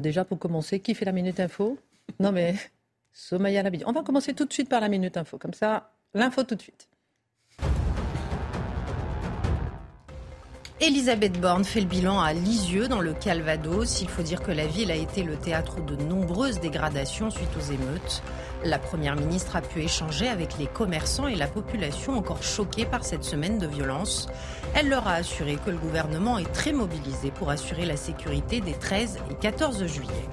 Déjà, pour commencer, qui fait la Minute Info Non, mais Somaya Labidi. On va commencer tout de suite par la Minute Info. Comme ça, l'info tout de suite. Elisabeth Borne fait le bilan à Lisieux, dans le Calvados. Il faut dire que la ville a été le théâtre de nombreuses dégradations suite aux émeutes. La Première ministre a pu échanger avec les commerçants et la population encore choquée par cette semaine de violence. Elle leur a assuré que le gouvernement est très mobilisé pour assurer la sécurité des 13 et 14 juillet.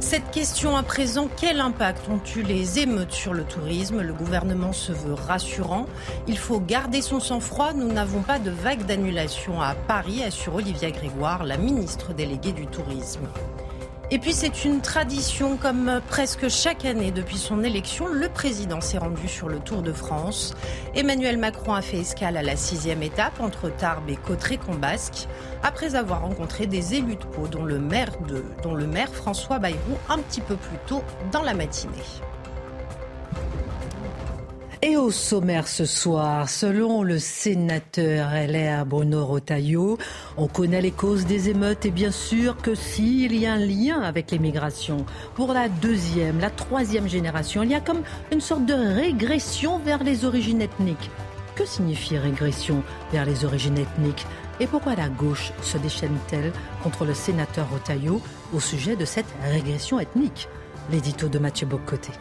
Cette question à présent, quel impact ont eu les émeutes sur le tourisme? Le gouvernement se veut rassurant. Il faut garder son sang-froid. Nous n'avons pas de vague d'annulation à Paris, assure Olivia Grégoire, la ministre déléguée du tourisme. Et puis c'est une tradition, comme presque chaque année depuis son élection, le président s'est rendu sur le Tour de France. Emmanuel Macron a fait escale à la sixième étape entre Tarbes et Cotteret-Combasque, après avoir rencontré des élus de Pau, dont le maire, de, dont le maire François Bayrou, un petit peu plus tôt dans la matinée. Et au sommaire ce soir, selon le sénateur LR Bruno Rotaillot, on connaît les causes des émeutes et bien sûr que s'il y a un lien avec l'immigration, pour la deuxième, la troisième génération, il y a comme une sorte de régression vers les origines ethniques. Que signifie régression vers les origines ethniques et pourquoi la gauche se déchaîne-t-elle contre le sénateur Rotaillot au sujet de cette régression ethnique? L'édito de Mathieu Bocoté.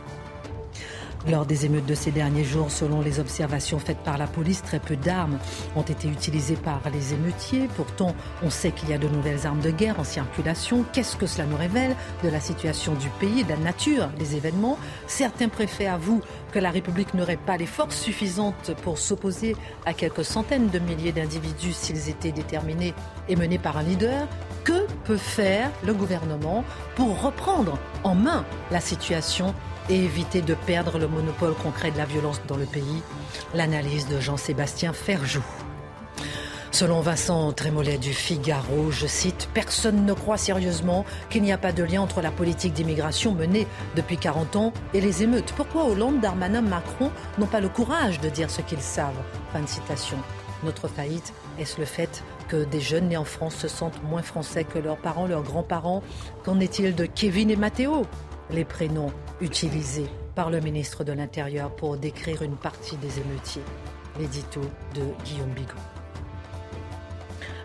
Lors des émeutes de ces derniers jours, selon les observations faites par la police, très peu d'armes ont été utilisées par les émeutiers. Pourtant, on sait qu'il y a de nouvelles armes de guerre en circulation. Qu'est-ce que cela nous révèle de la situation du pays, de la nature des événements? Certains préfets avouent que la République n'aurait pas les forces suffisantes pour s'opposer à quelques centaines de milliers d'individus s'ils étaient déterminés et menés par un leader. Que peut faire le gouvernement pour reprendre en main la situation et éviter de perdre le monopole concret de la violence dans le pays. L'analyse de Jean-Sébastien Ferjou. Selon Vincent Trémollet du Figaro, je cite, Personne ne croit sérieusement qu'il n'y a pas de lien entre la politique d'immigration menée depuis 40 ans et les émeutes. Pourquoi Hollande, Darmanin, Macron n'ont pas le courage de dire ce qu'ils savent? Fin de citation. Notre faillite, est-ce le fait que des jeunes nés en France se sentent moins français que leurs parents, leurs grands-parents? Qu'en est-il de Kevin et Mathéo Les prénoms utilisé par le ministre de l'Intérieur pour décrire une partie des émeutiers. L'édito de Guillaume Bigot.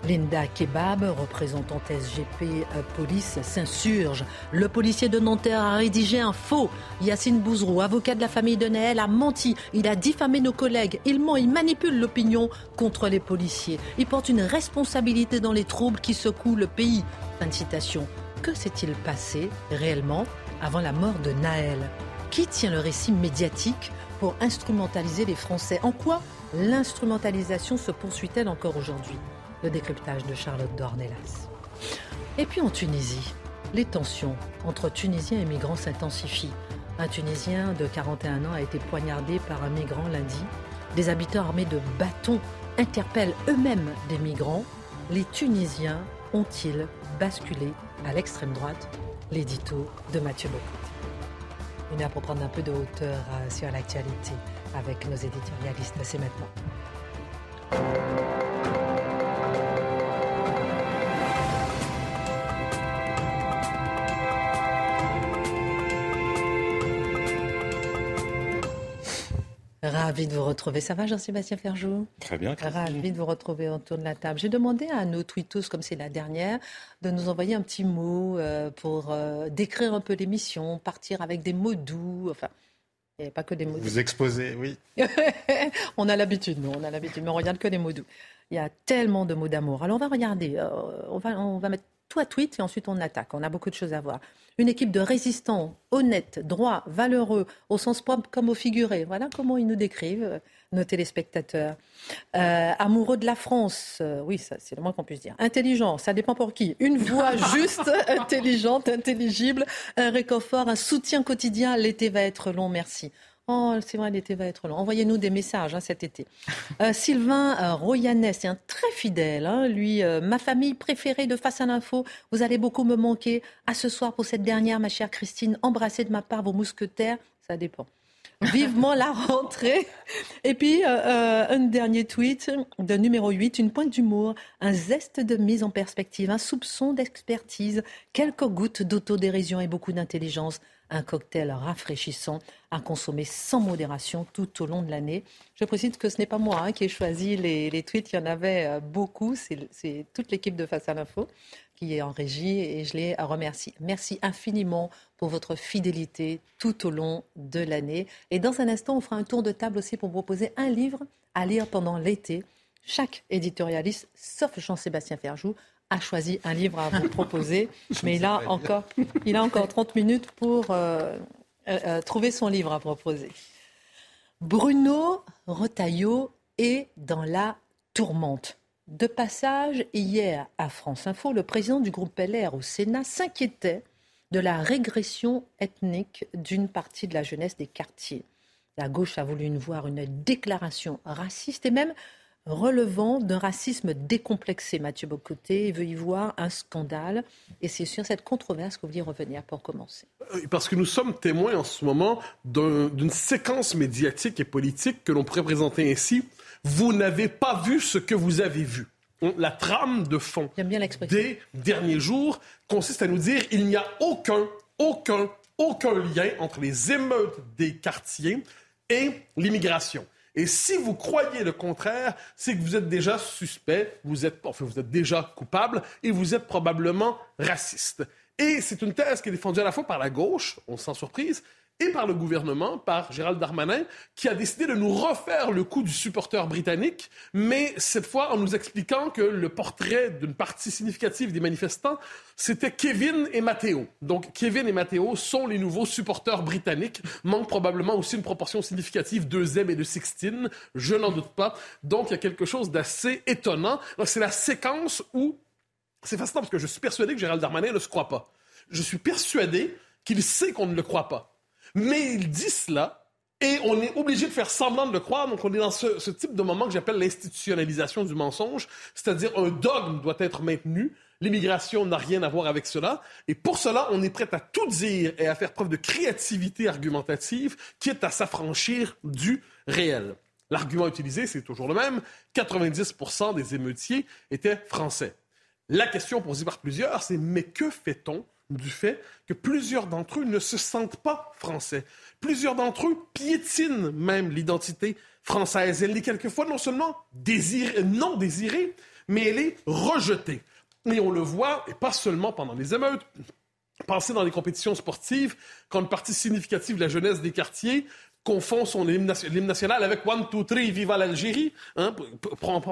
Linda Kebab, représentante SGP euh, Police, s'insurge. Le policier de Nanterre a rédigé un faux. Yacine Bouzrou, avocat de la famille de Naël, a menti. Il a diffamé nos collègues. Il ment, il manipule l'opinion contre les policiers. Il porte une responsabilité dans les troubles qui secouent le pays. Fin de citation. Que s'est-il passé réellement? Avant la mort de Naël. Qui tient le récit médiatique pour instrumentaliser les Français? En quoi l'instrumentalisation se poursuit-elle encore aujourd'hui? Le décryptage de Charlotte Dornelas. Et puis en Tunisie, les tensions entre Tunisiens et migrants s'intensifient. Un Tunisien de 41 ans a été poignardé par un migrant lundi. Des habitants armés de bâtons interpellent eux-mêmes des migrants. Les Tunisiens ont-ils basculé à l'extrême droite? L'édito de Mathieu Bocot. Une heure pour prendre un peu de hauteur euh, sur l'actualité avec nos éditorialistes. C'est maintenant. Ravi de vous retrouver. Ça va, Jean-Sébastien Ferjou? Très bien. Ravi de vous retrouver autour de la table. J'ai demandé à nos tweetos, comme c'est la dernière, de nous envoyer un petit mot euh, pour euh, décrire un peu l'émission, partir avec des mots doux. Enfin, il n'y avait pas que des mots doux. Vous exposez, oui. on a l'habitude, nous, on a l'habitude, mais on regarde que des mots doux. Il y a tellement de mots d'amour. Alors on va regarder, euh, on, va, on va mettre tout à tweet et ensuite on attaque. On a beaucoup de choses à voir une équipe de résistants honnêtes, droits, valeureux, au sens propre comme au figuré. Voilà comment ils nous décrivent, euh, nos téléspectateurs. Euh, amoureux de la France, euh, oui, ça c'est le moins qu'on puisse dire. Intelligent, ça dépend pour qui. Une voix juste, intelligente, intelligible, un réconfort, un soutien quotidien. L'été va être long, merci. Oh, c'est vrai, l'été va être long. Envoyez-nous des messages hein, cet été. Euh, Sylvain euh, Royanès, c'est un très fidèle. Hein, lui, euh, ma famille préférée de Face à l'info. Vous allez beaucoup me manquer. À ce soir pour cette dernière, ma chère Christine. Embrassez de ma part vos mousquetaires. Ça dépend. Vivement la rentrée. Et puis, euh, un dernier tweet de numéro 8, une pointe d'humour, un zeste de mise en perspective, un soupçon d'expertise, quelques gouttes d'autodérision et beaucoup d'intelligence. Un cocktail rafraîchissant à consommer sans modération tout au long de l'année. Je précise que ce n'est pas moi hein, qui ai choisi les, les, tweets, il y en avait euh, beaucoup, c'est toute l'équipe de Face à l'info qui est en régie et je les remercie. Merci infiniment pour votre fidélité tout au long de l'année. Et dans un instant, on fera un tour de table aussi pour proposer un livre à lire pendant l'été. Chaque éditorialiste, sauf Jean-Sébastien Ferjou, a choisi un livre à vous proposer, mais il a encore, il a encore 30 minutes pour euh, euh, euh, trouver son livre à proposer. Bruno Retailleau est dans la tourmente. De passage hier à France Info, le président du groupe LR au Sénat s'inquiétait de la régression ethnique d'une partie de la jeunesse des quartiers. La gauche a voulu voir une déclaration raciste et même relevant d'un racisme décomplexé. Mathieu Bocoté veut y voir un scandale. Et c'est sur cette controverse qu'on vient revenir pour commencer. Euh, parce que nous sommes témoins en ce moment d'une séquence médiatique et politique que l'on pourrait présenter ainsi vous n'avez pas vu ce que vous avez vu. La trame de fond des derniers jours consiste à nous dire il n'y a aucun, aucun, aucun lien entre les émeutes des quartiers et l'immigration. Et si vous croyez le contraire, c'est que vous êtes déjà suspect, vous êtes, enfin, vous êtes déjà coupable et vous êtes probablement raciste. Et c'est une thèse qui est défendue à la fois par la gauche, on sent surprise, et par le gouvernement, par Gérald Darmanin, qui a décidé de nous refaire le coup du supporter britannique, mais cette fois en nous expliquant que le portrait d'une partie significative des manifestants, c'était Kevin et Matteo. Donc Kevin et Matteo sont les nouveaux supporters britanniques, manque probablement aussi une proportion significative de Zeb et de Sixtine, je n'en doute pas. Donc il y a quelque chose d'assez étonnant. C'est la séquence où... C'est fascinant parce que je suis persuadé que Gérald Darmanin ne se croit pas. Je suis persuadé qu'il sait qu'on ne le croit pas. Mais il dit cela et on est obligé de faire semblant de le croire. Donc, on est dans ce, type de moment que j'appelle l'institutionnalisation du mensonge, c'est-à-dire un dogme doit être maintenu. L'immigration n'a rien à voir avec cela. Et pour cela, on est prêt à tout dire et à faire preuve de créativité argumentative, quitte à s'affranchir du réel. L'argument utilisé, c'est toujours le même. 90% des émeutiers étaient français. La question posée par plusieurs, c'est mais que fait-on du fait que plusieurs d'entre eux ne se sentent pas français. Plusieurs d'entre eux piétinent même l'identité française. Elle est quelquefois non seulement désirée, non désirée, mais elle est rejetée. Et on le voit, et pas seulement pendant les émeutes, Pensez dans les compétitions sportives, quand une partie significative de la jeunesse des quartiers confond son hymne national avec One, Two, Three, Viva l'Algérie. Hein?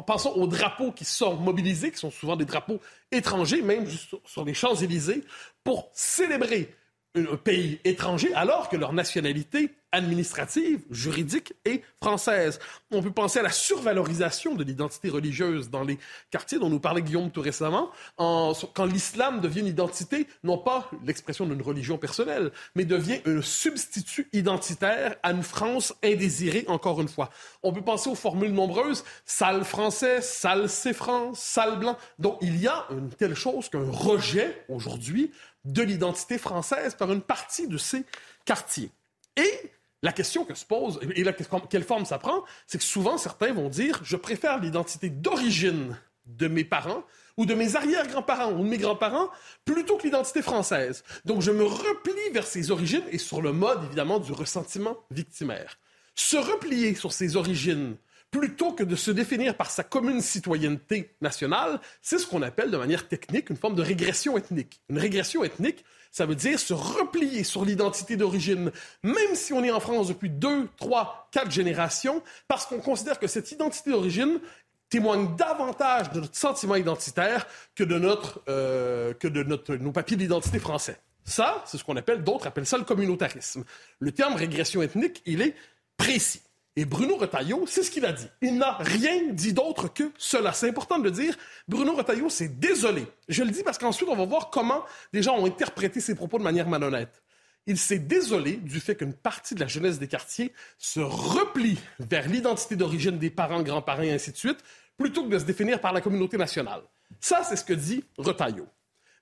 Pensons aux drapeaux qui sont mobilisés, qui sont souvent des drapeaux étrangers, même sur les Champs-Élysées, pour célébrer un pays étranger alors que leur nationalité administrative, juridique est française. On peut penser à la survalorisation de l'identité religieuse dans les quartiers dont nous parlait Guillaume tout récemment, quand l'islam devient une identité, non pas l'expression d'une religion personnelle, mais devient un substitut identitaire à une France indésirée, encore une fois. On peut penser aux formules nombreuses, sale français, sale c'est France, sale blanc. Donc il y a une telle chose qu'un rejet aujourd'hui de l'identité française par une partie de ces quartiers. Et la question que se pose, et quelle forme ça prend, c'est que souvent certains vont dire je préfère l'identité d'origine de mes parents ou de mes arrière-grands-parents ou de mes grands-parents plutôt que l'identité française. Donc je me replie vers ces origines et sur le mode évidemment du ressentiment victimaire. Se replier sur ses origines plutôt que de se définir par sa commune citoyenneté nationale, c'est ce qu'on appelle de manière technique une forme de régression ethnique. Une régression ethnique, ça veut dire se replier sur l'identité d'origine, même si on est en France depuis deux, trois, quatre générations, parce qu'on considère que cette identité d'origine témoigne davantage de notre sentiment identitaire que de, notre, euh, que de notre, nos papiers d'identité français. Ça, c'est ce qu'on appelle, d'autres appellent ça le communautarisme. Le terme régression ethnique, il est précis. Et Bruno Retailleau, c'est ce qu'il a dit. Il n'a rien dit d'autre que cela. C'est important de le dire. Bruno Retailleau s'est désolé. Je le dis parce qu'ensuite, on va voir comment les gens ont interprété ses propos de manière malhonnête. Il s'est désolé du fait qu'une partie de la jeunesse des quartiers se replie vers l'identité d'origine des parents, grands-parents et ainsi de suite, plutôt que de se définir par la communauté nationale. Ça, c'est ce que dit Retailleau.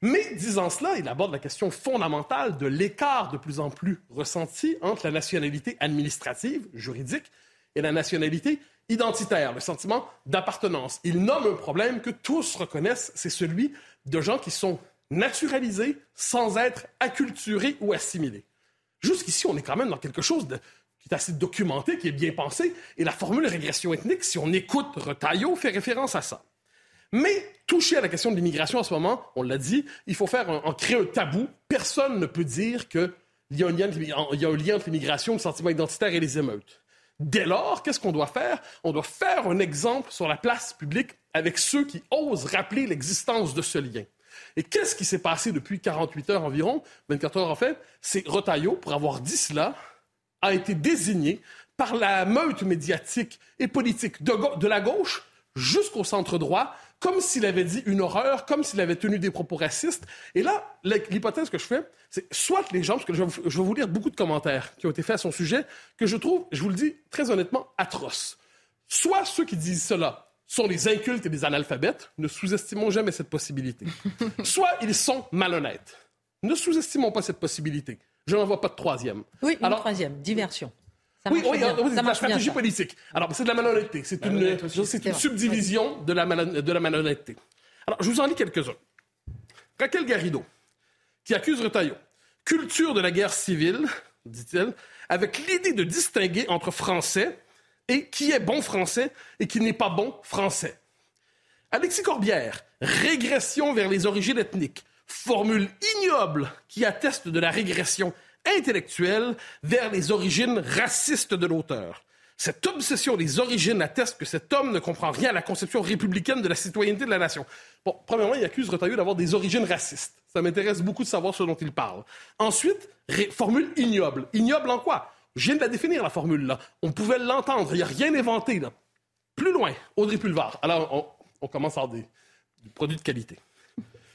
Mais disant cela, il aborde la question fondamentale de l'écart de plus en plus ressenti entre la nationalité administrative, juridique, et la nationalité identitaire, le sentiment d'appartenance. Il nomme un problème que tous reconnaissent, c'est celui de gens qui sont naturalisés sans être acculturés ou assimilés. Jusqu'ici, on est quand même dans quelque chose qui est assez documenté, qui est bien pensé, et la formule régression ethnique, si on écoute Retailleau, fait référence à ça. Mais toucher à la question de l'immigration en ce moment, on l'a dit, il faut faire en créer un tabou. Personne ne peut dire qu'il y, a un lien, entre l'immigration, le sentiment identitaire et les émeutes. Dès lors, qu'est-ce qu'on doit faire? On doit faire un exemple sur la place publique avec ceux qui osent rappeler l'existence de ce lien. Et qu'est-ce qui s'est passé depuis 48 heures environ, 24 heures en fait? C'est Rotaillot, pour avoir dit cela, a été désigné par la meute médiatique et politique de la gauche jusqu'au centre droit comme s'il avait dit une horreur, comme s'il avait tenu des propos racistes. Et là, l'hypothèse que je fais, c'est soit les gens, parce que je vais, vous lire beaucoup de commentaires qui ont été faits à son sujet, que je trouve, je vous le dis très honnêtement, atroces. Soit ceux qui disent cela sont des incultes et des analphabètes, ne sous-estimons jamais cette possibilité. Soit ils sont malhonnêtes. Ne sous-estimons pas cette possibilité. Je n'en vois pas de troisième. Oui, une troisième, diversion oui, oui, la stratégie politique. Alors, c'est de la malhonnêteté. C'est une, subdivision de la, de la malhonnêteté. Alors, je vous en lis quelques-uns. Raquel Garrido, qui accuse Retailleau. Culture de la guerre civile, dit-elle, avec l'idée de distinguer entre français et qui est bon français et qui n'est pas bon français. Alexis Corbière, régression vers les origines ethniques, formule ignoble qui atteste de la régression intellectuelle vers les origines racistes de l'auteur. Cette obsession des origines atteste que cet homme ne comprend rien à la conception républicaine de la citoyenneté de la nation. Bon, premièrement, il accuse Retailleau d'avoir des origines racistes. Ça m'intéresse beaucoup de savoir ce dont il parle. Ensuite, formule ignoble. Ignoble en quoi? Je viens de la définir, la formule, là. On pouvait l'entendre. Il n'y a rien inventé, là. Plus loin, Audrey Pulvar. Alors, on, commence par des, des produits de qualité.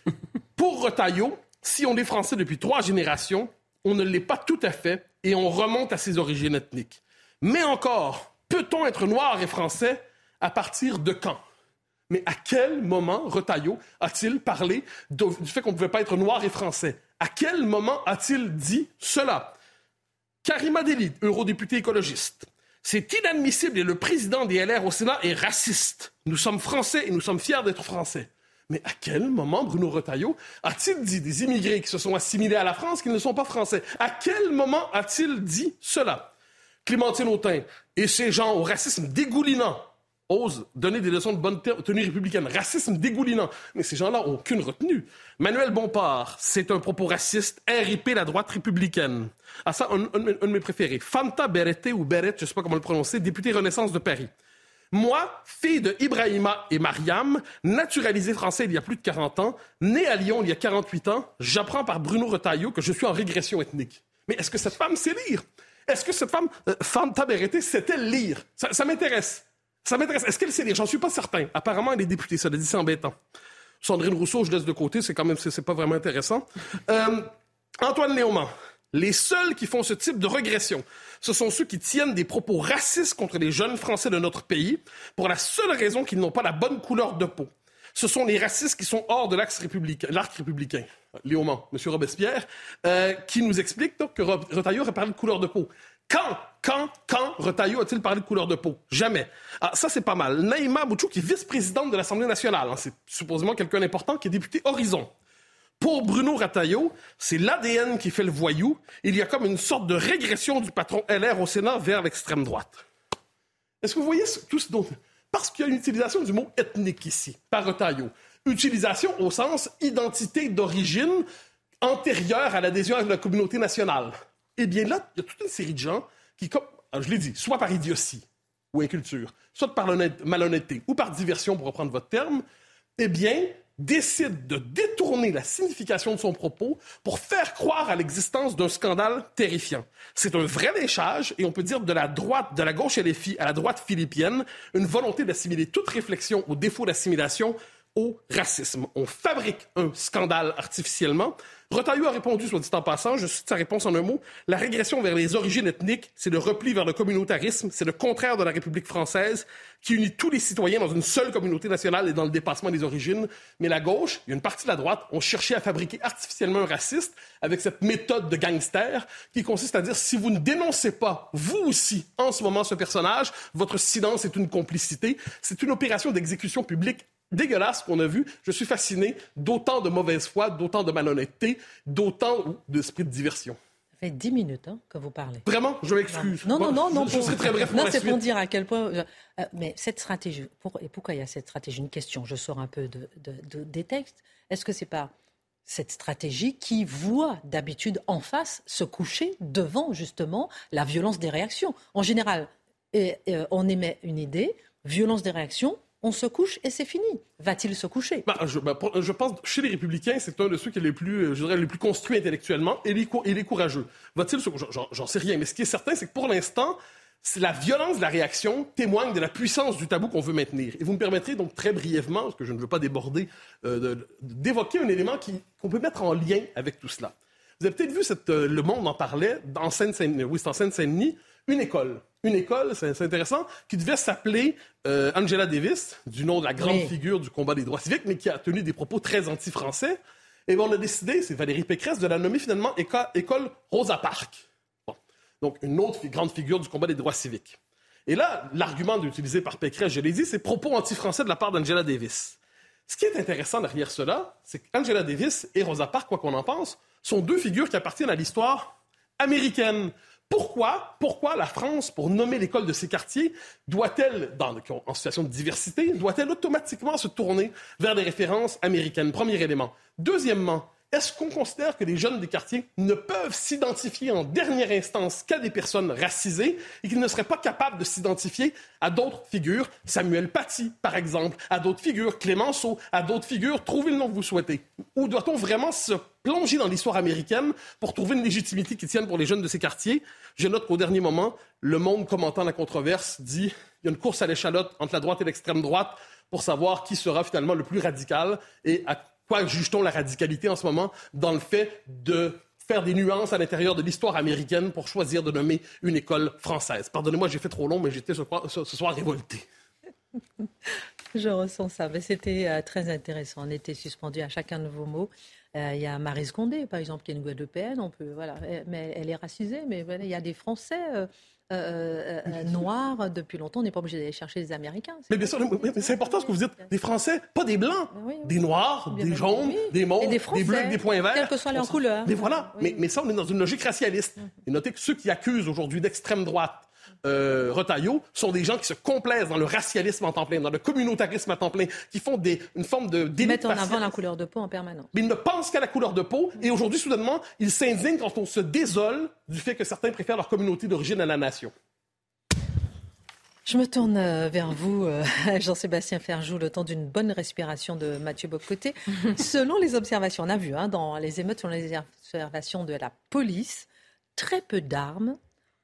Pour Retailleau, si on est français depuis trois générations, on ne l'est pas tout à fait et on remonte à ses origines ethniques. Mais encore, peut-on être noir et français à partir de quand? Mais à quel moment Retailleau a-t-il parlé du fait qu'on ne pouvait pas être noir et français? À quel moment a-t-il dit cela? Karima Deli, eurodéputé écologiste. C'est inadmissible et le président des LR au Sénat est raciste. Nous sommes français et nous sommes fiers d'être français. Mais à quel moment Bruno Retailleau a-t-il dit des immigrés qui se sont assimilés à la France qu'ils ne sont pas français? À quel moment a-t-il dit cela? Clémentine Autain et ces gens au racisme dégoulinant osent donner des leçons de bonne tenue républicaine. Racisme dégoulinant. Mais ces gens-là n'ont aucune retenue. Manuel Bompard, c'est un propos raciste, RIP la droite républicaine. Ah ça, un, de mes préférés. Fanta Berete ou Beret, je ne sais pas comment le prononcer, député Renaissance de Paris. Moi, fille de Ibrahima et Mariam, naturalisée français il y a plus de 40 ans, née à Lyon il y a 48 ans, j'apprends par Bruno Retailleau que je suis en régression ethnique. Mais est-ce que cette femme sait lire? Est-ce que cette femme, euh, Fanta Berete, sait-elle lire? Ça, m'intéresse. Ça m'intéresse. Est-ce qu'elle sait lire? J'en suis pas certain. Apparemment, elle est députée. Ça, dit, c'est embêtant. Sandrine Rousseau, je laisse de côté. C'est quand même, c'est pas vraiment intéressant. Euh, Antoine Léaumont. Les seuls qui font ce type de régression, ce sont ceux qui tiennent des propos racistes contre les jeunes Français de notre pays pour la seule raison qu'ils n'ont pas la bonne couleur de peau. Ce sont les racistes qui sont hors de l'arc républicain, républicain. Léo M. Robespierre, euh, qui nous explique que Retailleau a parlé de couleur de peau. Quand, quand, quand Retailleau a-t-il parlé de couleur de peau? Jamais. Ah, ça, c'est pas mal. Naïma Bouchou, qui est vice-présidente de l'Assemblée nationale, hein, c'est supposément quelqu'un d'important, qui est député Horizon. Pour Bruno Rataillot, c'est l'ADN qui fait le voyou. Il y a comme une sorte de régression du patron LR au Sénat vers l'extrême droite. Est-ce que vous voyez tout ce dont... Parce qu'il y a une utilisation du mot ethnique ici, par Rataillot. Utilisation au sens identité d'origine antérieure à l'adhésion à la communauté nationale. Eh bien là, il y a toute une série de gens qui, comme, je l'ai dit, soit par idiotie ou inculture, soit par malhonnêteté ou par diversion, pour reprendre votre terme, eh bien, décide de détourner la signification de son propos pour faire croire à l'existence d'un scandale terrifiant. C'est un vrai léchage et on peut dire de la droite, de la gauche LFI à la droite philippienne, une volonté d'assimiler toute réflexion au défaut d'assimilation au racisme. On fabrique un scandale artificiellement. Retailleau a répondu, soit dit en passant, je cite sa réponse en un mot, la régression vers les origines ethniques, c'est le repli vers le communautarisme, c'est le contraire de la République française qui unit tous les citoyens dans une seule communauté nationale et dans le dépassement des origines. Mais la gauche, a une partie de la droite, ont cherché à fabriquer artificiellement un raciste avec cette méthode de gangster qui consiste à dire si vous ne dénoncez pas, vous aussi, en ce moment, ce personnage, votre silence est une complicité. C'est une opération d'exécution publique dégueulasse qu'on a vu. Je suis fasciné d'autant de mauvaise foi, d'autant de malhonnêteté, d'autant d'esprit de diversion. Ça fait dix minutes hein, que vous parlez. Vraiment, je m'excuse. Non, non, non, non. Je, serai très bref Non, c'est pour dire à quel point. Euh, euh, mais cette stratégie, et pourquoi il y a cette stratégie? Une question, je sors un peu de, des textes. Est-ce que c'est pas cette stratégie qui voit d'habitude en face se coucher devant justement la violence des réactions? En général, et, on émet une idée, violence des réactions, on se couche et c'est fini. Va-t-il se coucher? Bah, je, bah, je, pense chez les Républicains, c'est un de ceux qui est les plus, euh, je dirais, les plus construits intellectuellement et les, et les courageux. Va-t-il se coucher J'en sais rien, mais ce qui est certain, c'est que pour l'instant, la violence de la réaction témoigne de la puissance du tabou qu'on veut maintenir. Et vous me permettrez donc très brièvement, parce que je ne veux pas déborder, euh, d'évoquer un élément qu'on peut mettre en lien avec tout cela. Vous avez peut-être vu, euh, Le Monde en parlait, c'est en Seine-Saint-Denis, une école une école, c'est intéressant, qui devait s'appeler euh, Angela Davis, du nom de la grande figure du combat des droits civiques, mais qui a tenu des propos très anti-français. Et on a décidé, c'est Valérie Pécresse, de la nommer finalement école Rosa Parks. Donc, une autre grande figure du combat des droits civiques. Et là, l'argument utilisé par Pécresse, je l'ai dit, c'est propos anti-français de la part d'Angela Davis. Ce qui est intéressant derrière cela, c'est qu'Angela Davis et Rosa Parks, quoi qu'on en pense, sont deux figures qui appartiennent à l'histoire américaine. Pourquoi, pourquoi la France, pour nommer l'école de ces quartiers, doit-elle, en situation de diversité, doit-elle automatiquement se tourner vers des références américaines? Premier élément. Deuxièmement, est-ce qu'on considère que les jeunes des quartiers ne peuvent s'identifier en dernière instance qu'à des personnes racisées et qu'ils ne seraient pas capables de s'identifier à d'autres figures, Samuel Paty par exemple, à d'autres figures, Clémenceau, à d'autres figures, trouvez le nom que vous souhaitez. Ou doit-on vraiment se plonger dans l'histoire américaine pour trouver une légitimité qui tienne pour les jeunes de ces quartiers? Je note qu'au dernier moment, Le Monde commentant la controverse dit il y a une course à l'échalote entre la droite et l'extrême droite pour savoir qui sera finalement le plus radical et à Quoi juge-t-on la radicalité en ce moment dans le fait de faire des nuances à l'intérieur de l'histoire américaine pour choisir de nommer une école française. Pardonnez-moi, j'ai fait trop long, mais j'étais ce, soir révolté. Je ressens ça, mais c'était euh, très intéressant. On était suspendu à chacun de vos mots. Euh, il y a Marie Scondé, par exemple, qui est une Guadeloupéenne, on peut, voilà, mais elle est racisée, mais il y a des Français. Euh, euh, euh, noirs depuis longtemps. On n'est pas obligé d'aller chercher les Américains. Mais bien sûr, c'est important ce que vous dites. Des Français, pas des Blancs. Des Noirs, des jaunes, des mauves, des, bleus avec des points verts. Quelles que soient leurs couleurs. Mais voilà. Mais, mais, ça, on est dans une logique racialiste. Et notez que ceux qui accusent aujourd'hui d'extrême droite euh, Retailleau sont des gens qui se complaisent dans le racialisme en temps plein, dans le communautarisme en temps plein, qui font des, une forme de Ils mettent en avant la couleur de peau en permanence. Mais ils ne pensent qu'à la couleur de peau et aujourd'hui, soudainement, ils s'indignent quand on se désole du fait que certains préfèrent leur communauté d'origine à la nation. Je me tourne euh, vers vous, euh, Jean-Sébastien Ferjou, le temps d'une bonne respiration de Mathieu Bocoté. selon les observations, on a vu hein, dans les émeutes, selon les observations de la police, très peu d'armes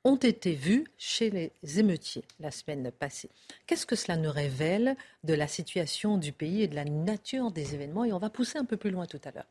ont été vues chez les émeutiers la semaine passée. Qu'est-ce que cela nous révèle de la situation du pays et de la nature des événements? Et on va pousser un peu plus loin tout à l'heure.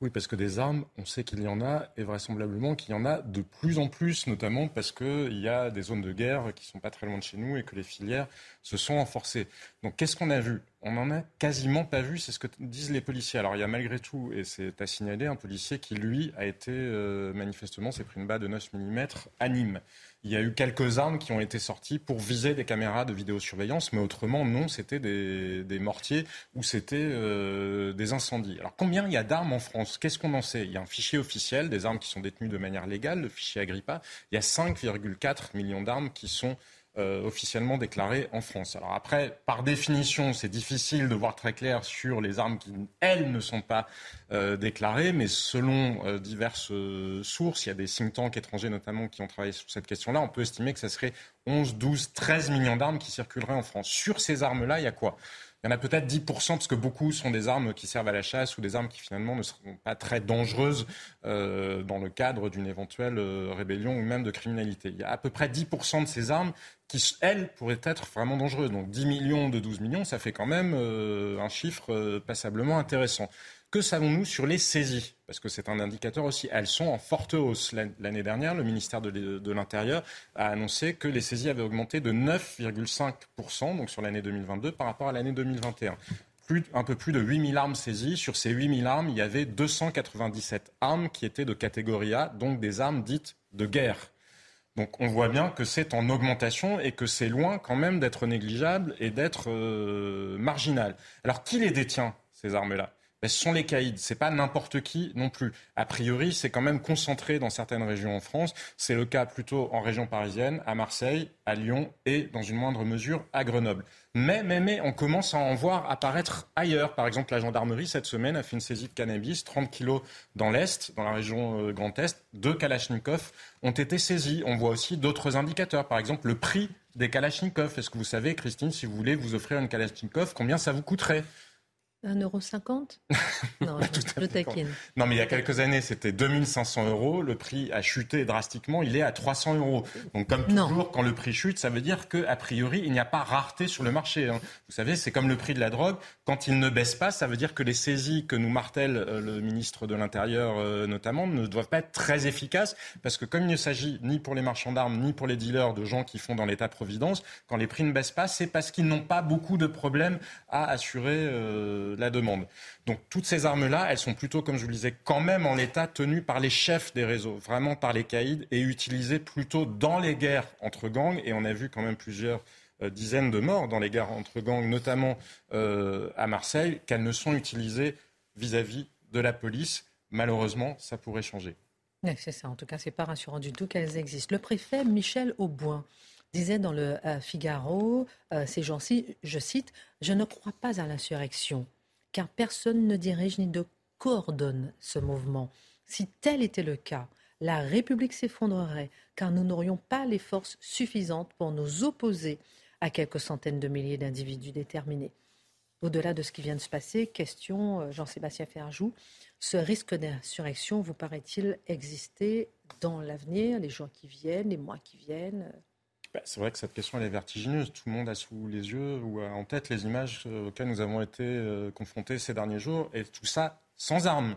Oui, parce que des armes, on sait qu'il y en a, et vraisemblablement qu'il y en a de plus en plus, notamment parce qu'il y a des zones de guerre qui sont pas très loin de chez nous et que les filières se sont renforcées. Donc qu'est-ce qu'on a vu? On n'en a quasiment pas vu, c'est ce que disent les policiers. Alors il y a malgré tout, et c'est à signaler, un policier qui, lui, a été euh, manifestement, s'est pris une balle de 9 mm à Nîmes il y a eu quelques armes qui ont été sorties pour viser des caméras de vidéosurveillance, mais autrement, non, c'était des, mortiers ou c'était euh, des incendies. Alors, combien il y a d'armes en France? Qu'est-ce qu'on en sait? Il y a un fichier officiel des armes qui sont détenues de manière légale, le fichier Agrippa. Il y a 5,4 millions d'armes qui sont euh, officiellement déclarées en France. Alors après, par définition, c'est difficile de voir très clair sur les armes qui, elles, ne sont pas euh, déclarées, mais selon euh, diverses sources, il y a des think tanks étrangers notamment qui ont travaillé sur cette question-là, on peut estimer que ce serait 11, 12, 13 millions d'armes qui circuleraient en France. Sur ces armes-là, il y a quoi? Il y en a peut-être 10%, parce que beaucoup sont des armes qui servent à la chasse ou des armes qui finalement ne seront pas très dangereuses euh, dans le cadre d'une éventuelle euh, rébellion ou même de criminalité. Il y a à peu près 10% de ces armes qui, elles, pourraient être vraiment dangereuses. Donc 10 millions de 12 millions, ça fait quand même euh, un chiffre passablement intéressant. Que savons-nous sur les saisies Parce que c'est un indicateur aussi. Elles sont en forte hausse. L'année dernière, le ministère de l'Intérieur a annoncé que les saisies avaient augmenté de 9,5%, donc sur l'année 2022, par rapport à l'année 2021. Plus, un peu plus de 8000 armes saisies. Sur ces 8000 armes, il y avait 297 armes qui étaient de catégorie A, donc des armes dites de guerre. Donc on voit bien que c'est en augmentation et que c'est loin quand même d'être négligeable et d'être euh, marginal. Alors qui les détient, ces armes-là? Ce sont les caïds. C'est pas n'importe qui non plus. A priori, c'est quand même concentré dans certaines régions en France. C'est le cas plutôt en région parisienne, à Marseille, à Lyon et dans une moindre mesure à Grenoble. Mais, mais, mais, on commence à en voir apparaître ailleurs. Par exemple, la gendarmerie, cette semaine, a fait une saisie de cannabis, 30 kilos dans l'Est, dans la région euh, Grand Est. Deux Kalachnikov ont été saisis. On voit aussi d'autres indicateurs. Par exemple, le prix des Kalachnikov. Est-ce que vous savez, Christine, si vous voulez vous offrir une Kalachnikov, combien ça vous coûterait? 1,50€ Non, je, taquine. Non, mais il y a quelques années, c'était 2500 euros. Le prix a chuté drastiquement. Il est à 300 euros. Donc, comme toujours, quand le prix chute, ça veut dire qu'a priori, il n'y a pas rareté sur le marché. Hein. Vous savez, c'est comme le prix de la drogue. Quand il ne baisse pas, ça veut dire que les saisies que nous martèle euh, le ministre de l'Intérieur, euh, notamment, ne doivent pas être très efficaces. Parce que comme il ne s'agit ni pour les marchands d'armes, ni pour les dealers de gens qui font dans l'État-providence, quand les prix ne baissent pas, c'est parce qu'ils n'ont pas beaucoup de problèmes à assurer. Euh, Donc toutes ces armes-là, elles sont plutôt, comme je vous le disais, quand même en l'état tenues par les chefs des réseaux, vraiment par les caïds, et utilisées plutôt dans les guerres entre gangs. Et on a vu quand même plusieurs euh, dizaines de morts dans les guerres entre gangs, notamment euh, à Marseille, qu'elles ne sont utilisées vis-à-vis de la police. Malheureusement, ça pourrait changer. c'est ça. En tout cas, c'est pas rassurant du tout qu'elles existent. Le préfet Michel Auboin disait dans le euh, Figaro ces gens-ci, je cite, Je ne crois pas à l'insurrection car personne ne dirige ni ne coordonne ce mouvement. Si tel était le cas, la République s'effondrerait, car nous n'aurions pas les forces suffisantes pour nous opposer à quelques centaines de milliers d'individus déterminés. Au-delà de ce qui vient de se passer, question, euh, Jean-Sébastien Ferjou, ce risque d'insurrection vous paraît-il exister dans l'avenir, les jours qui viennent, les mois qui viennent bah, c'est vrai que cette question est vertigineuse. Tout le monde a sous les yeux ou en tête les images euh, auxquelles nous avons été euh, confrontés ces derniers jours, et tout ça sans armes.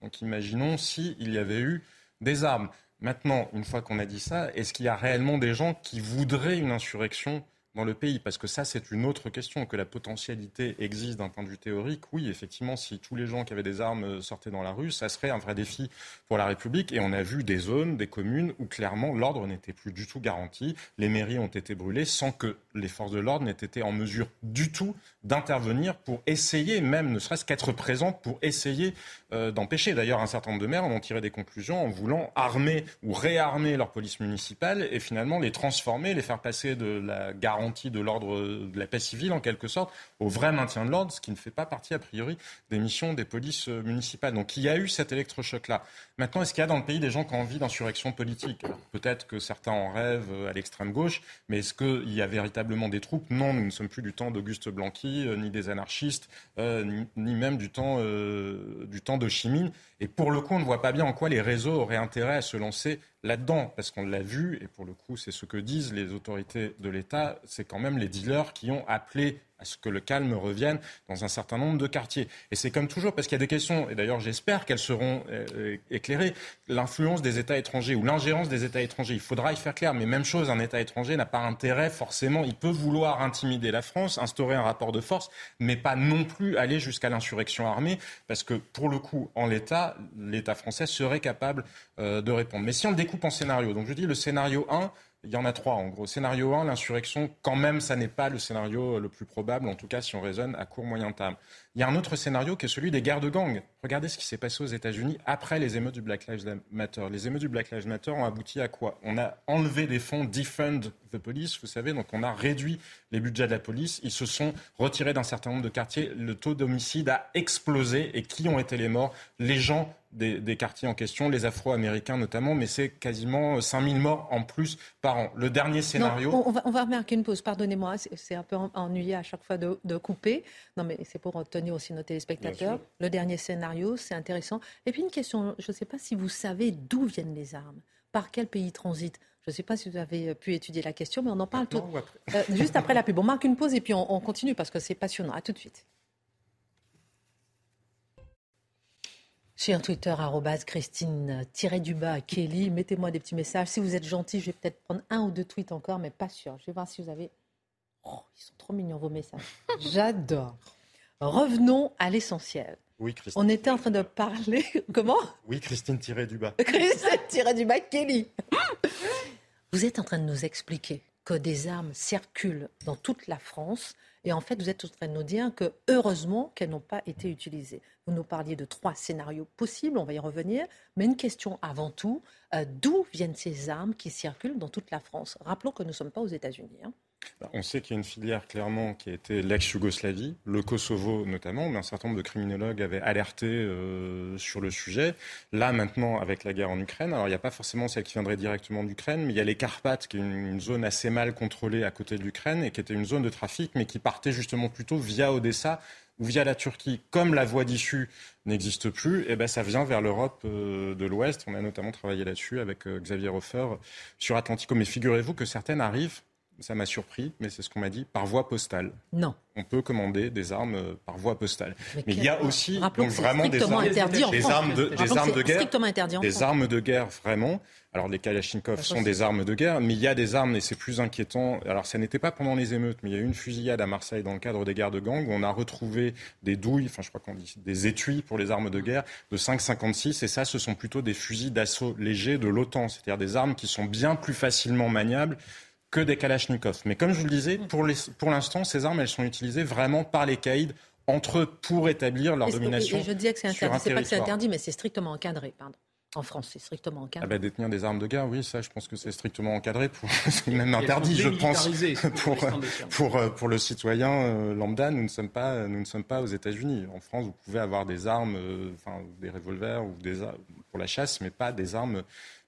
Donc imaginons s'il y avait eu des armes. Maintenant, une fois qu'on a dit ça, est-ce qu'il y a réellement des gens qui voudraient une insurrection le pays Parce que ça, c'est une autre question. Que la potentialité existe d'un point de vue théorique, oui, effectivement, si tous les gens qui avaient des armes sortaient dans la rue, ça serait un vrai défi pour la République. Et on a vu des zones, des communes où clairement l'ordre n'était plus du tout garanti. Les mairies ont été brûlées sans que les forces de l'ordre n'aient été en mesure du tout d'intervenir pour essayer, même ne serait-ce qu'être présentes pour essayer euh, d'empêcher. D'ailleurs, un certain nombre de maires en ont tiré des conclusions en voulant armer ou réarmer leur police municipale et finalement les transformer, les faire passer de la garantie de l'ordre de la paix civile, en quelque sorte, au vrai maintien de l'ordre, ce qui ne fait pas partie, a priori, des missions des polices euh, municipales. Donc il y a eu cet électrochoc-là. Maintenant, est-ce qu'il y a dans le pays des gens qui ont envie d'insurrection politique? Peut-être que certains en rêvent euh, à l'extrême gauche, mais est-ce qu'il y a véritablement des troupes? Non, nous ne sommes plus du temps d'Auguste Blanqui, euh, ni des anarchistes, ni, même du temps, du temps de Chimine. Et pour le coup, on ne voit pas bien en quoi les réseaux auraient intérêt à se lancer là-dedans, parce qu'on l'a vu, et pour le coup, c'est ce que disent les autorités de l'État, c'est quand même les dealers qui ont appelé à ce que le calme revienne dans un certain nombre de quartiers. Et c'est comme toujours, parce qu'il y a des questions, et d'ailleurs j'espère qu'elles seront euh, éclairées, l'influence des États étrangers ou l'ingérence des États étrangers. Il faudra y faire clair, mais même chose, un État étranger n'a pas intérêt forcément, il peut vouloir intimider la France, instaurer un rapport de force, mais pas non plus aller jusqu'à l'insurrection armée, parce que pour le coup, en l'État, l'État français serait capable euh, de répondre. Mais si on le découpe en scénario, donc je dis le scénario 1, il y en a trois en gros. Scénario 1, l'insurrection, quand même, ça n'est pas le scénario le plus probable, en tout cas si on raisonne à court moyen terme. Il y a un autre scénario qui est celui des guerres de gangs. Regardez ce qui s'est passé aux États-Unis après les émeutes du Black Lives Matter. Les émeutes du Black Lives Matter ont abouti à quoi? On a enlevé des fonds Defund the Police, vous savez, donc on a réduit les budgets de la police. Ils se sont retirés d'un certain nombre de quartiers. Le taux d'homicide a explosé. Et qui ont été les morts? Les gens des, quartiers en question, les Afro-Américains notamment, mais c'est quasiment 5000 morts en plus par an. Le dernier scénario. on, va, on, va, remarquer une pause, pardonnez-moi, c'est un peu ennuyé à chaque fois de, de couper. Non, mais c'est pour tenir aussi nos téléspectateurs. Le dernier scénario, c'est intéressant. Et puis une question, je ne sais pas si vous savez d'où viennent les armes, par quel pays transitent? Je ne sais pas si vous avez pu étudier la question, mais on en parle tout, euh, juste après la pub. On marque une pause et puis on, on continue parce que c'est passionnant. À tout de suite. Sur Twitter, Christine-du-bas Kelly, mettez-moi des petits messages. Si vous êtes gentil, je vais peut-être prendre un ou deux tweets encore, mais pas sûr. Je vais voir si vous avez. Oh, ils sont trop mignons vos messages. J'adore. Revenons à l'essentiel. Oui, Christine. On était en train de parler. Comment? Oui, Christine-du-bas. Christine-du-bas Kelly. Vous êtes en train de nous expliquer que des armes circulent dans toute la France et en fait, vous êtes en train de nous dire que heureusement qu'elles n'ont pas été utilisées. Vous nous parliez de trois scénarios possibles, on va y revenir, mais une question avant tout, euh, d'où viennent ces armes qui circulent dans toute la France? Rappelons que nous ne sommes pas aux États-Unis. Hein. Bah, on sait qu'il y a une filière clairement qui a été l'ex-Yougoslavie, le Kosovo notamment, mais un certain nombre de criminologues avaient alerté euh, sur le sujet. Là maintenant, avec la guerre en Ukraine, alors il n'y a pas forcément celle qui viendrait directement d'Ukraine, mais il y a les Carpates, qui est une, zone assez mal contrôlée à côté de l'Ukraine et qui était une zone de trafic, mais qui partait justement plutôt via Odessa ou via la Turquie. Comme la voie d'issue n'existe plus, et eh ben ça vient vers l'Europe euh, de l'Ouest. On a notamment travaillé là-dessus avec euh, Xavier Hofer sur Atlantico. Mais figurez-vous que certaines arrivent ça m'a surpris, mais c'est ce qu'on m'a dit, par voie postale. Non. On peut commander des armes euh, par voie postale. Mais, il y a aussi donc, vraiment des armes, des armes de, des armes de guerre. des armes de guerre, vraiment. Alors les Kalachnikov sont des armes de guerre, mais il y a des armes, et c'est plus inquiétant. Alors ça n'était pas pendant les émeutes, mais il y a eu une fusillade à Marseille dans le cadre des guerres de gang, où on a retrouvé des douilles, enfin je crois qu'on dit des étuis pour les armes de guerre de 5,56, et ça ce sont plutôt des fusils d'assaut légers de l'OTAN, c'est-à-dire des armes qui sont bien plus facilement maniables que des Kalachnikov. Mais comme je vous le disais, pour, pour l'instant, ces armes, elles sont utilisées vraiment par les caïds entre eux pour établir leur domination. Et je disais que c'est interdit. C'est pas que c'est interdit, mais c'est strictement encadré. Pardon. En France, c'est strictement encadré. Ah bah, détenir des armes de guerre, oui, ça, je pense que c'est strictement encadré. Pour... c'est même interdit, je pense, pour, pour, euh, pour, le citoyen euh, lambda. Nous ne sommes pas, nous ne sommes pas aux États-Unis. En France, vous pouvez avoir des armes, euh, enfin, des revolvers ou des pour la chasse, mais pas des armes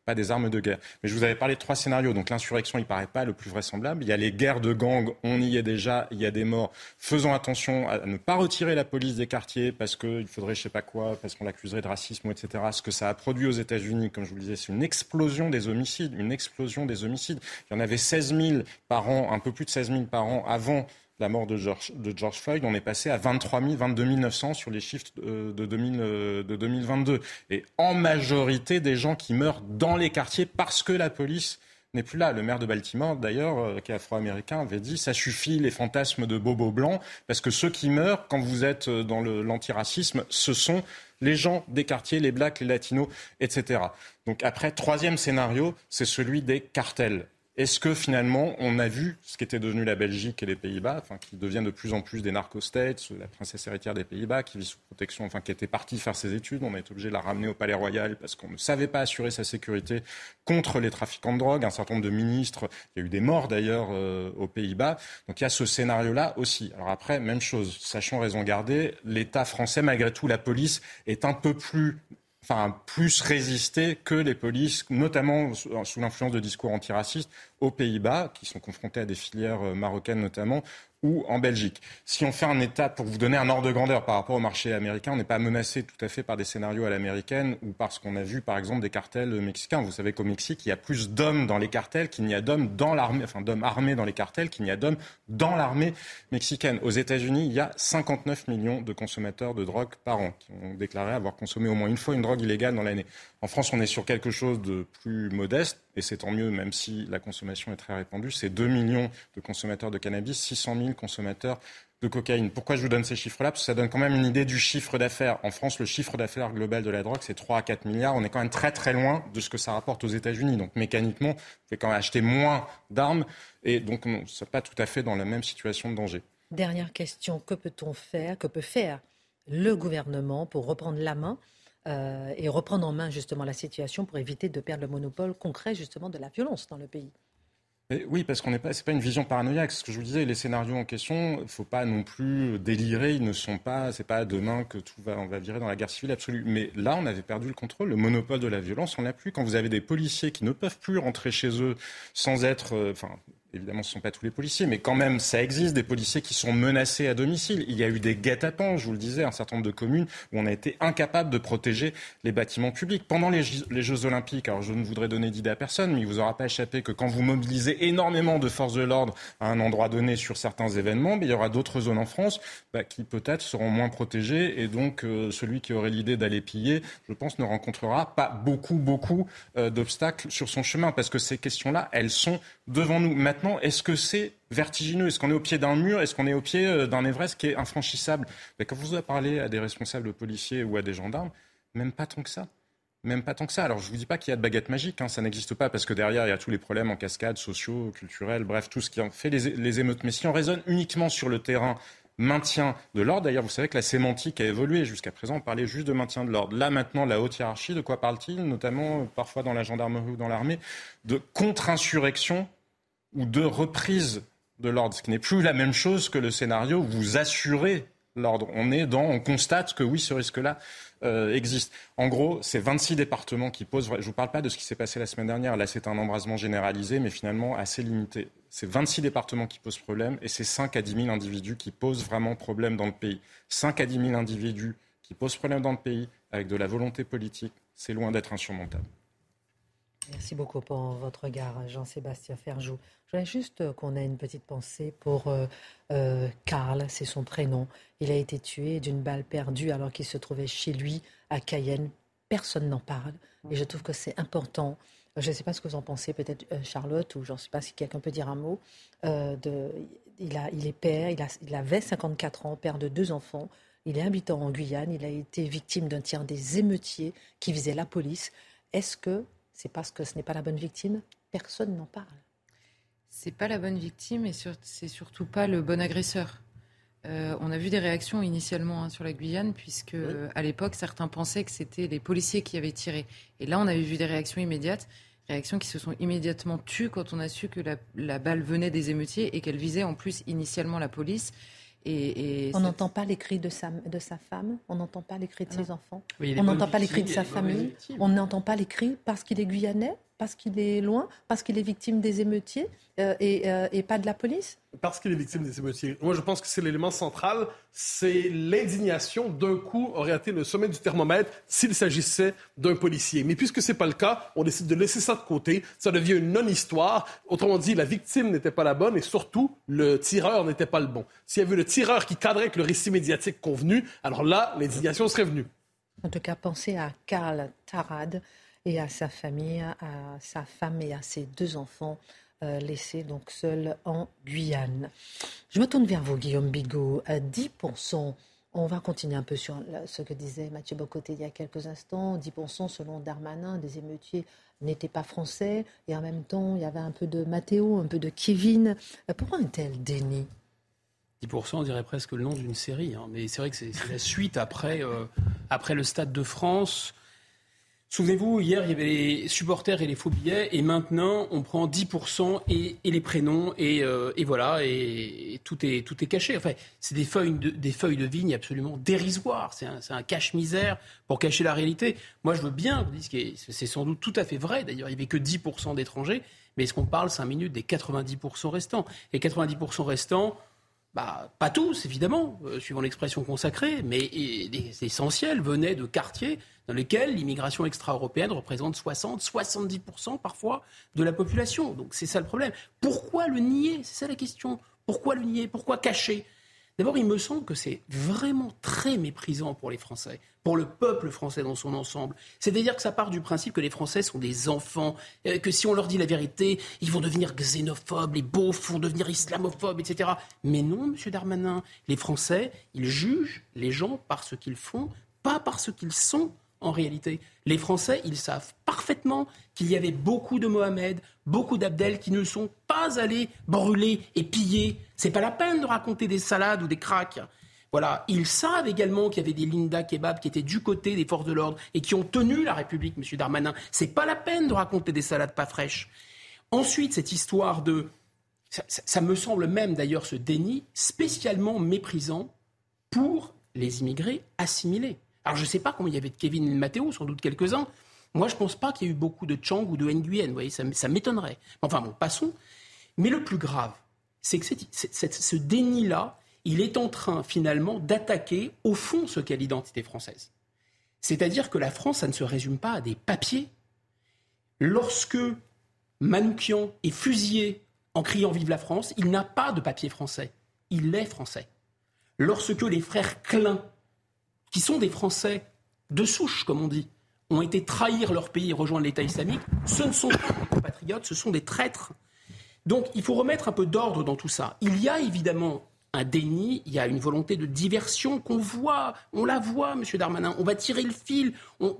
pas des armes de guerre. Mais je vous avais parlé de trois scénarios. Donc l'insurrection, il paraît pas le plus vraisemblable. Il y a les guerres de gangs, on y est déjà, il y a des morts. Faisons attention à ne pas retirer la police des quartiers parce qu'il faudrait je sais pas quoi, parce qu'on l'accuserait de racisme, etc. Ce que ça a produit aux États-Unis, comme je vous le disais, c'est une explosion des homicides, une explosion des homicides. Il y en avait 16 000 par an, un peu plus de 16 000 par an avant la mort de George, Floyd, on est passé à 23 000, 22 900 sur les chiffres de, 2000, de 2022. Et en majorité, des gens qui meurent dans les quartiers parce que la police n'est plus là. Le maire de Baltimore, d'ailleurs, euh, qui est afro-américain, avait dit ça suffit les fantasmes de bobo blanc, parce que ceux qui meurent, quand vous êtes euh, dans l'antiracisme, ce sont les gens des quartiers, les blacks, les latinos, etc. Donc après, troisième scénario, c'est celui des cartels. Est-ce que finalement, on a vu ce qu'était devenu la Belgique et les Pays-Bas, qui deviennent de plus en plus des narco-states, la princesse héritière des Pays-Bas, qui vit sous protection, enfin, qui était partie faire ses études. On a été obligé de la ramener au Palais Royal parce qu'on ne savait pas assurer sa sécurité contre les trafiquants de drogue. Un certain nombre de ministres, il y a eu des morts d'ailleurs euh, aux Pays-Bas. Donc il y a ce scénario-là aussi. Alors après, même chose, sachant raison garder, l'État français, malgré tout, la police est un peu plus enfin, plus résister que les polices, notamment sous l'influence de discours antiracistes, aux Pays-Bas, qui sont confrontés à des filières euh, marocaines notamment, ou en Belgique. Si on fait un état, pour vous donner un ordre de grandeur par rapport au marché américain, on n'est pas menacé tout à fait par des scénarios à l'américaine ou parce qu'on a vu, par exemple, des cartels mexicains. Vous savez qu'au Mexique, il y a plus d'hommes dans les cartels qu'il n'y a d'hommes dans l'armée, enfin d'hommes armés dans les cartels qu'il n'y a d'hommes dans l'armée mexicaine. Aux États-Unis, il y a 59 millions de consommateurs de drogue par an qui ont déclaré avoir consommé au moins une fois une drogue illégale dans l'année. En France, on est sur quelque chose de plus modeste, et c'est tant mieux, même si la consommation est très répandue. C'est 2 millions de consommateurs de cannabis, 600 000 consommateurs de cocaïne. Pourquoi je vous donne ces chiffres-là? Parce que ça donne quand même une idée du chiffre d'affaires. En France, le chiffre d'affaires global de la drogue, c'est 3 à 4 milliards. On est quand même très très loin de ce que ça rapporte aux États-Unis. Donc mécaniquement, vous pouvez quand même acheter moins d'armes. Et donc, ce n'est pas tout à fait dans la même situation de danger. Dernière question, que peut-on faire, que peut faire le gouvernement pour reprendre la main euh, et reprendre en main justement la situation pour éviter de perdre le monopole concret justement de la violence dans le pays? Oui, parce qu'on n'est pas, c'est pas une vision paranoïaque. Ce que je vous disais, les scénarios en question, il faut pas non plus délirer. Ils ne sont pas, c'est pas demain que tout va, virer dans la guerre civile absolue. Mais là, on avait perdu le contrôle, le monopole de la violence, on l'a plus. Quand vous avez des policiers qui ne peuvent plus rentrer chez eux sans être, euh, Évidemment, ce ne sont pas tous les policiers, mais quand même, ça existe, des policiers qui sont menacés à domicile. Il y a eu des guet-apens, je vous le disais, un certain nombre de communes où on a été incapable de protéger les bâtiments publics. Pendant les, Jeux Olympiques, alors je ne voudrais donner d'idée à personne, mais il ne vous aura pas échappé que quand vous mobilisez énormément de forces de l'ordre à un endroit donné sur certains événements, il y aura d'autres zones en France bah, qui peut-être seront moins protégées. Et donc, euh, celui qui aurait l'idée d'aller piller, je pense, ne rencontrera pas beaucoup, beaucoup euh, d'obstacles sur son chemin, parce que ces questions-là, elles sont devant nous. Maintenant, est-ce que c'est vertigineux? Est-ce qu'on est au pied d'un mur? Est-ce qu'on est au pied euh, d'un Everest qui est infranchissable? Quand vous parlé à des responsables policiers ou à des gendarmes, même pas tant que ça. Même pas tant que ça. Alors je ne vous dis pas qu'il y a de baguette magique, hein, ça n'existe pas parce que derrière il y a tous les problèmes en cascade, sociaux, culturels, bref, tout ce qui fait les, les émeutes. Mais si on raisonne uniquement sur le terrain maintien de l'ordre. D'ailleurs, vous savez que la sémantique a évolué. Jusqu'à présent, on parlait juste de maintien de l'ordre. Là, maintenant, la haute hiérarchie, de quoi parle-t-il? Notamment, parfois dans la gendarmerie ou dans l'armée, de contre-insurrection ou de reprise de l'ordre, ce qui n'est plus la même chose que le scénario où vous assurez l'ordre. On est dans, on constate que oui, ce risque-là euh, existe. En gros, c'est 26 départements qui posent. Je vous parle pas de ce qui s'est passé la semaine dernière. Là, c'est un embrasement généralisé, mais finalement assez limité. C'est 26 départements qui posent problème et c'est 5 à 10 000 individus qui posent vraiment problème dans le pays. 5 à 10 000 individus qui posent problème dans le pays avec de la volonté politique, c'est loin d'être insurmontable. Merci beaucoup pour votre regard, Jean-Sébastien Ferjou. Je voudrais juste qu'on ait une petite pensée pour euh, euh, Karl, c'est son prénom. Il a été tué d'une balle perdue alors qu'il se trouvait chez lui à Cayenne. Personne n'en parle et je trouve que c'est important. Je ne sais pas ce que vous en pensez, peut-être euh, Charlotte, ou je ne sais pas si quelqu'un peut dire un mot. il, est père, il, a, il avait 54 ans, père de deux enfants. Il est habitant en Guyane. Il a été victime d'un tir des émeutiers qui visaient la police. Est-ce que c'est parce que ce n'est pas la bonne victime. Personne n'en parle. C'est pas la bonne victime et c'est surtout pas le bon agresseur. Euh, on a vu des réactions initialement hein, sur la Guyane, puisque à l'époque, certains pensaient que c'était les policiers qui avaient tiré. Et là, on avait vu des réactions immédiates, réactions qui se sont immédiatement tues quand on a su que la, la balle venait des émeutiers et qu'elle visait en plus initialement la police on n'entend pas les cris de sa, de sa femme, on n'entend pas les cris de ses enfants, on n'entend pas les cris de sa famille, on n'entend pas les cris parce qu'il est guyanais, parce qu'il est loin, parce qu'il est victime des émeutiers euh, euh, et, pas de la police Parce qu'il est victime des émeutiers. Moi, je pense que c'est l'élément central, c'est l'indignation d'un coup aurait été le sommet du thermomètre s'il s'agissait d'un policier. Mais puisque ce n'est pas le cas, on décide de laisser ça de côté. Ça devient une non-histoire. Autrement dit, la victime n'était pas la bonne et surtout, le tireur n'était pas le bon. S'il y avait le tireur qui cadrait avec le récit médiatique convenu, alors là, l'indignation serait venue. En tout cas, pensez à Karl Tarad et à sa famille, à sa femme et à ses deux enfants euh, laissés donc seuls en Guyane. Je me tourne vers vous, Guillaume Bigot. À 10%, on va continuer un peu sur ce que disait Mathieu Bocoté il y a quelques instants. 10% selon Darmanin des émeutiers n'étaient pas français et en même temps il y avait un peu de Mathéo, un peu de Kevin. Euh, pourquoi un tel déni? 10%, on dirait presque le nom d'une série. Hein. Mais c'est vrai que c'est la suite après, euh, après le Stade de France. Souvenez-vous, hier, il y avait les supporters et les faux billets, et maintenant, on prend 10% et, les prénoms, euh, et, voilà, et, tout, est, tout est caché. Enfin, c'est des feuilles de, des feuilles de vigne absolument dérisoires. C'est un, cache-misère pour cacher la réalité. Moi, je veux bien, c'est sans doute tout à fait vrai, d'ailleurs, il n'y avait que 10% d'étrangers, mais est-ce qu'on parle 5 minutes des 90% restants? Les 90% restants, bah, pas tous, évidemment, euh, suivant l'expression consacrée, mais les essentiels venaient de quartiers dans lesquels l'immigration extra-européenne représente 60-70% parfois de la population. Donc c'est ça le problème. Pourquoi le nier? C'est ça la question. Pourquoi le nier? Pourquoi cacher? D'abord, il me semble que c'est vraiment très méprisant pour les Français, pour le peuple français dans son ensemble. C'est-à-dire que ça part du principe que les Français sont des enfants, euh, que si on leur dit la vérité, ils vont devenir xénophobes, les beaufs vont devenir islamophobes, etc. Mais non, Monsieur Darmanin, les Français, ils jugent les gens par ce qu'ils font, pas par ce qu'ils sont en réalité. Les Français, ils savent parfaitement qu'il y avait beaucoup de Mohamed, beaucoup d'Abdel qui ne sont pas allés brûler et piller. C'est pas la peine de raconter des salades ou des cracks. Voilà, ils savent également qu'il y avait des Linda Kebab qui étaient du côté des forces de l'ordre et qui ont tenu la République, M. Darmanin. C'est pas la peine de raconter des salades pas fraîches. Ensuite, cette histoire de, ça, me semble même d'ailleurs ce déni spécialement méprisant pour les immigrés assimilés. Alors je ne sais pas combien il y avait de Kevin et de Matteo, sans doute quelques-uns. Moi, je ne pense pas qu'il y ait eu beaucoup de Chang ou de Nguyen. Vous voyez, ça, ça m'étonnerait. Enfin bon, passons. Mais le plus grave, c'est que ce déni-là, il est en train finalement d'attaquer au fond ce qu'est l'identité française. C'est-à-dire que la France, ça ne se résume pas à des papiers. Lorsque Manoukian est fusillé en criant Vive la France, il n'a pas de papier français. Il est français. Lorsque les frères Klein, qui sont des Français de souche, comme on dit, ont été trahir leur pays et rejoindre l'État islamique, ce ne sont pas des compatriotes, ce sont des traîtres. Donc il faut remettre un peu d'ordre dans tout ça. Il y a évidemment un déni, il y a une volonté de diversion qu'on voit, on la voit, M. Darmanin, on va tirer le fil.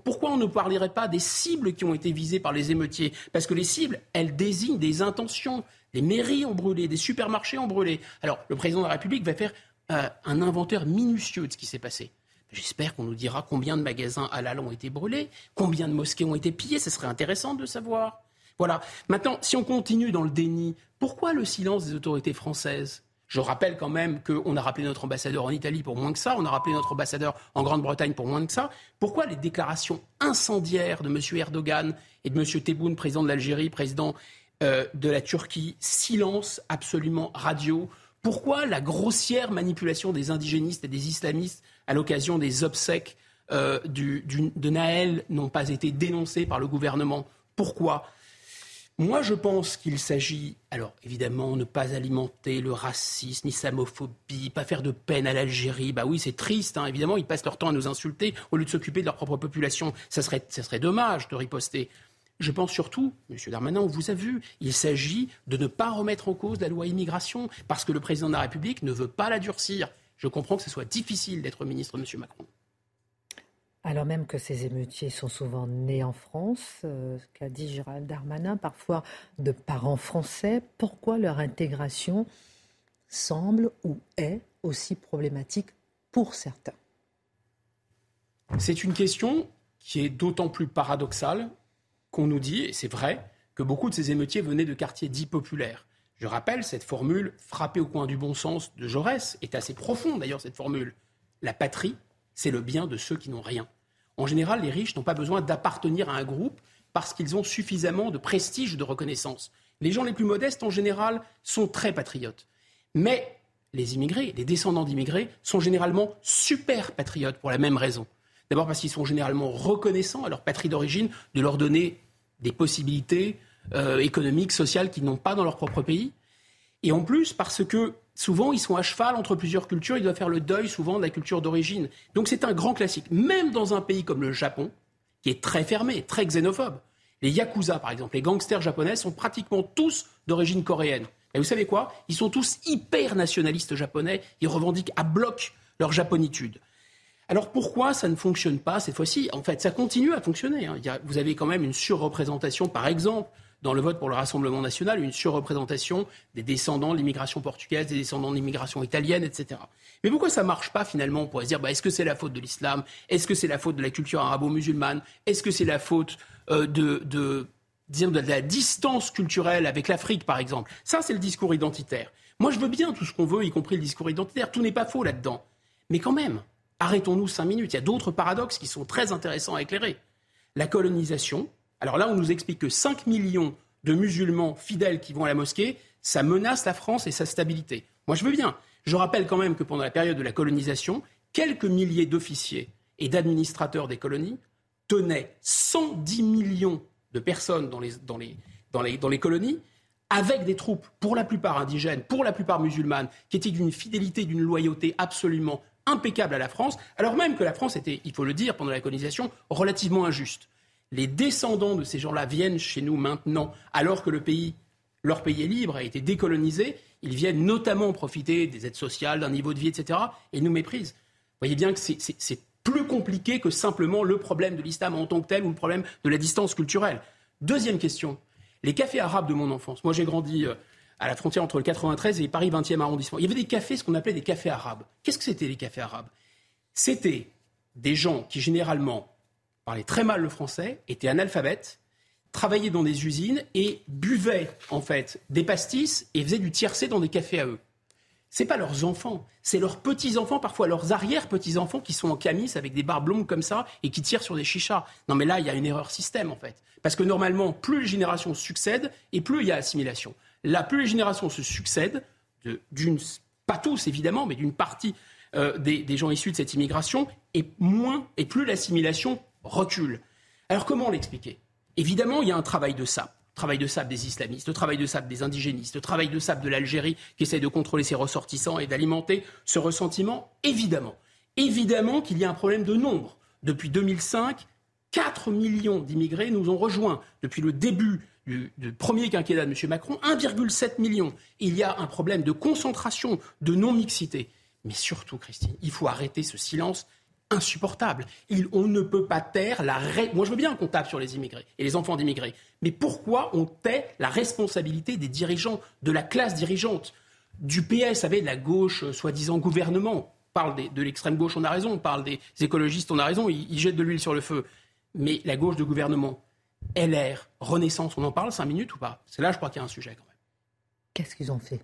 pourquoi on ne parlerait pas des cibles qui ont été visées par les émeutiers? Parce que les cibles, elles désignent des intentions. Les mairies ont brûlé, des supermarchés ont brûlé. Alors le président de la République va faire euh, un inventaire minutieux de ce qui s'est passé. J'espère qu'on nous dira combien de magasins halal ont été brûlés, combien de mosquées ont été pillées, ce serait intéressant de savoir. Voilà. Maintenant, si on continue dans le déni, pourquoi le silence des autorités françaises? Je rappelle quand même qu'on a rappelé notre ambassadeur en Italie pour moins que ça, on a rappelé notre ambassadeur en Grande-Bretagne pour moins que ça. Pourquoi les déclarations incendiaires de M. Erdogan et de M. Tebboune, président de l'Algérie, président euh, de la Turquie, silence absolument radio? Pourquoi la grossière manipulation des indigénistes et des islamistes à l'occasion des obsèques euh, de Naël n'ont pas été dénoncées par le gouvernement Pourquoi? Moi, je pense qu'il s'agit, alors évidemment, ne pas alimenter le racisme, l'islamophobie, pas faire de peine à l'Algérie. Bah oui, c'est triste, hein. évidemment, ils passent leur temps à nous insulter au lieu de s'occuper de leur propre population. Ça serait, ça serait dommage de riposter. Je pense surtout, M. Darmanin, on vous a vu, il s'agit de ne pas remettre en cause la loi immigration, parce que le président de la République ne veut pas la durcir. Je comprends que ce soit difficile d'être ministre, M. Macron. Alors même que ces émeutiers sont souvent nés en France, euh, ce qu'a dit Gérald Darmanin, parfois de parents français, pourquoi leur intégration semble ou est aussi problématique pour certains? C'est une question qui est d'autant plus paradoxale qu'on nous dit, et c'est vrai, que beaucoup de ces émeutiers venaient de quartiers dits populaires. Je rappelle, cette formule, frappée au coin du bon sens de Jaurès, est assez profonde d'ailleurs, cette formule. La patrie, c'est le bien de ceux qui n'ont rien. En général, les riches n'ont pas besoin d'appartenir à un groupe parce qu'ils ont suffisamment de prestige, de reconnaissance. Les gens les plus modestes, en général, sont très patriotes. Mais les immigrés, les descendants d'immigrés, sont généralement super patriotes pour la même raison. D'abord parce qu'ils sont généralement reconnaissants à leur patrie d'origine de leur donner des possibilités euh, économiques, sociales qu'ils n'ont pas dans leur propre pays. Et en plus parce que souvent, ils sont à cheval entre plusieurs cultures, ils doivent faire le deuil souvent de la culture d'origine. Donc c'est un grand classique. Même dans un pays comme le Japon, qui est très fermé, très xénophobe, les Yakuza, par exemple, les gangsters japonais sont pratiquement tous d'origine coréenne. Et vous savez quoi? Ils sont tous hyper nationalistes japonais, ils revendiquent à bloc leur japonitude. Alors pourquoi ça ne fonctionne pas cette fois-ci? En fait, ça continue à fonctionner. Hein. vous avez quand même une surreprésentation, par exemple, dans le vote pour le Rassemblement national une surreprésentation des descendants de l'immigration portugaise, des descendants de l'immigration italienne, etc. Mais pourquoi ça ne marche pas finalement? On pourrait se dire, bah, est-ce que c'est la faute de l'islam? Est-ce que c'est la faute de la culture arabo-musulmane? Est-ce que c'est la faute euh, de, la distance culturelle avec l'Afrique, par exemple? Ça, c'est le discours identitaire. Moi, je veux bien tout ce qu'on veut, y compris le discours identitaire. Tout n'est pas faux là-dedans. Mais quand même, arrêtons-nous cinq minutes. Il y a d'autres paradoxes qui sont très intéressants à éclairer. La colonisation, alors là, on nous explique que 5 millions de musulmans fidèles qui vont à la mosquée, ça menace la France et sa stabilité. Moi, je veux bien. Je rappelle quand même que pendant la période de la colonisation, quelques milliers d'officiers et d'administrateurs des colonies tenaient 110 millions de personnes dans les, dans les, colonies avec des troupes, pour la plupart indigènes, pour la plupart musulmanes, qui étaient d'une fidélité, d'une loyauté absolument impeccable à la France, alors même que la France était, il faut le dire, pendant la colonisation, relativement injuste les descendants de ces gens-là viennent chez nous maintenant, alors que le pays, leur pays est libre, a été décolonisé, ils viennent notamment profiter des aides sociales, d'un niveau de vie, etc., et nous méprisent. Vous voyez bien que c'est plus compliqué que simplement le problème de l'islam en tant que tel ou le problème de la distance culturelle. Deuxième question, les cafés arabes de mon enfance. Moi, j'ai grandi euh, à la frontière entre le 93 et Paris 20e arrondissement. Il y avait des cafés, ce qu'on appelait des cafés arabes. Qu'est-ce que c'était les cafés arabes? C'était des gens qui généralement parlaient très mal le français, étaient analphabètes, travaillaient dans des usines et buvaient en fait des pastis et faisaient du tiercé dans des cafés à eux. C'est pas leurs enfants, c'est leurs petits-enfants, parfois leurs arrière-petits-enfants qui sont en camis avec des barbes longues comme ça et qui tirent sur des chichas. Non mais là, il y a une erreur système en fait. Parce que normalement, plus les générations succèdent et plus il y a assimilation. Là, plus les générations se succèdent, d'une, pas tous évidemment, mais d'une partie euh, des, des, gens issus de cette immigration, et moins et plus l'assimilation Alors comment l'expliquer? Évidemment, il y a un travail de ça travail de sable des islamistes, le travail de sable des indigénistes, le travail de sable de l'Algérie qui essaie de contrôler ses ressortissants et d'alimenter ce ressentiment, évidemment. Évidemment qu'il y a un problème de nombre. Depuis 2005, 4 millions d'immigrés nous ont rejoints. Depuis le début du, premier quinquennat de M. Macron, 1,7 million. Il y a un problème de concentration, de non-mixité. Mais surtout, Christine, il faut arrêter ce silence insupportable. on ne peut pas taire la... Moi, je veux bien qu'on tape sur les immigrés et les enfants d'immigrés. Mais pourquoi on tait la responsabilité des dirigeants, de la classe dirigeante? Du PS, savez, de la gauche, euh, soi-disant gouvernement. On parle de l'extrême gauche, on a raison. On parle des écologistes, on a raison. Ils, jettent de l'huile sur le feu. Mais la gauche de gouvernement, LR, Renaissance, on en parle cinq minutes ou pas? C'est là, je crois qu'il y a un sujet quand même. Qu'est-ce qu'ils ont fait?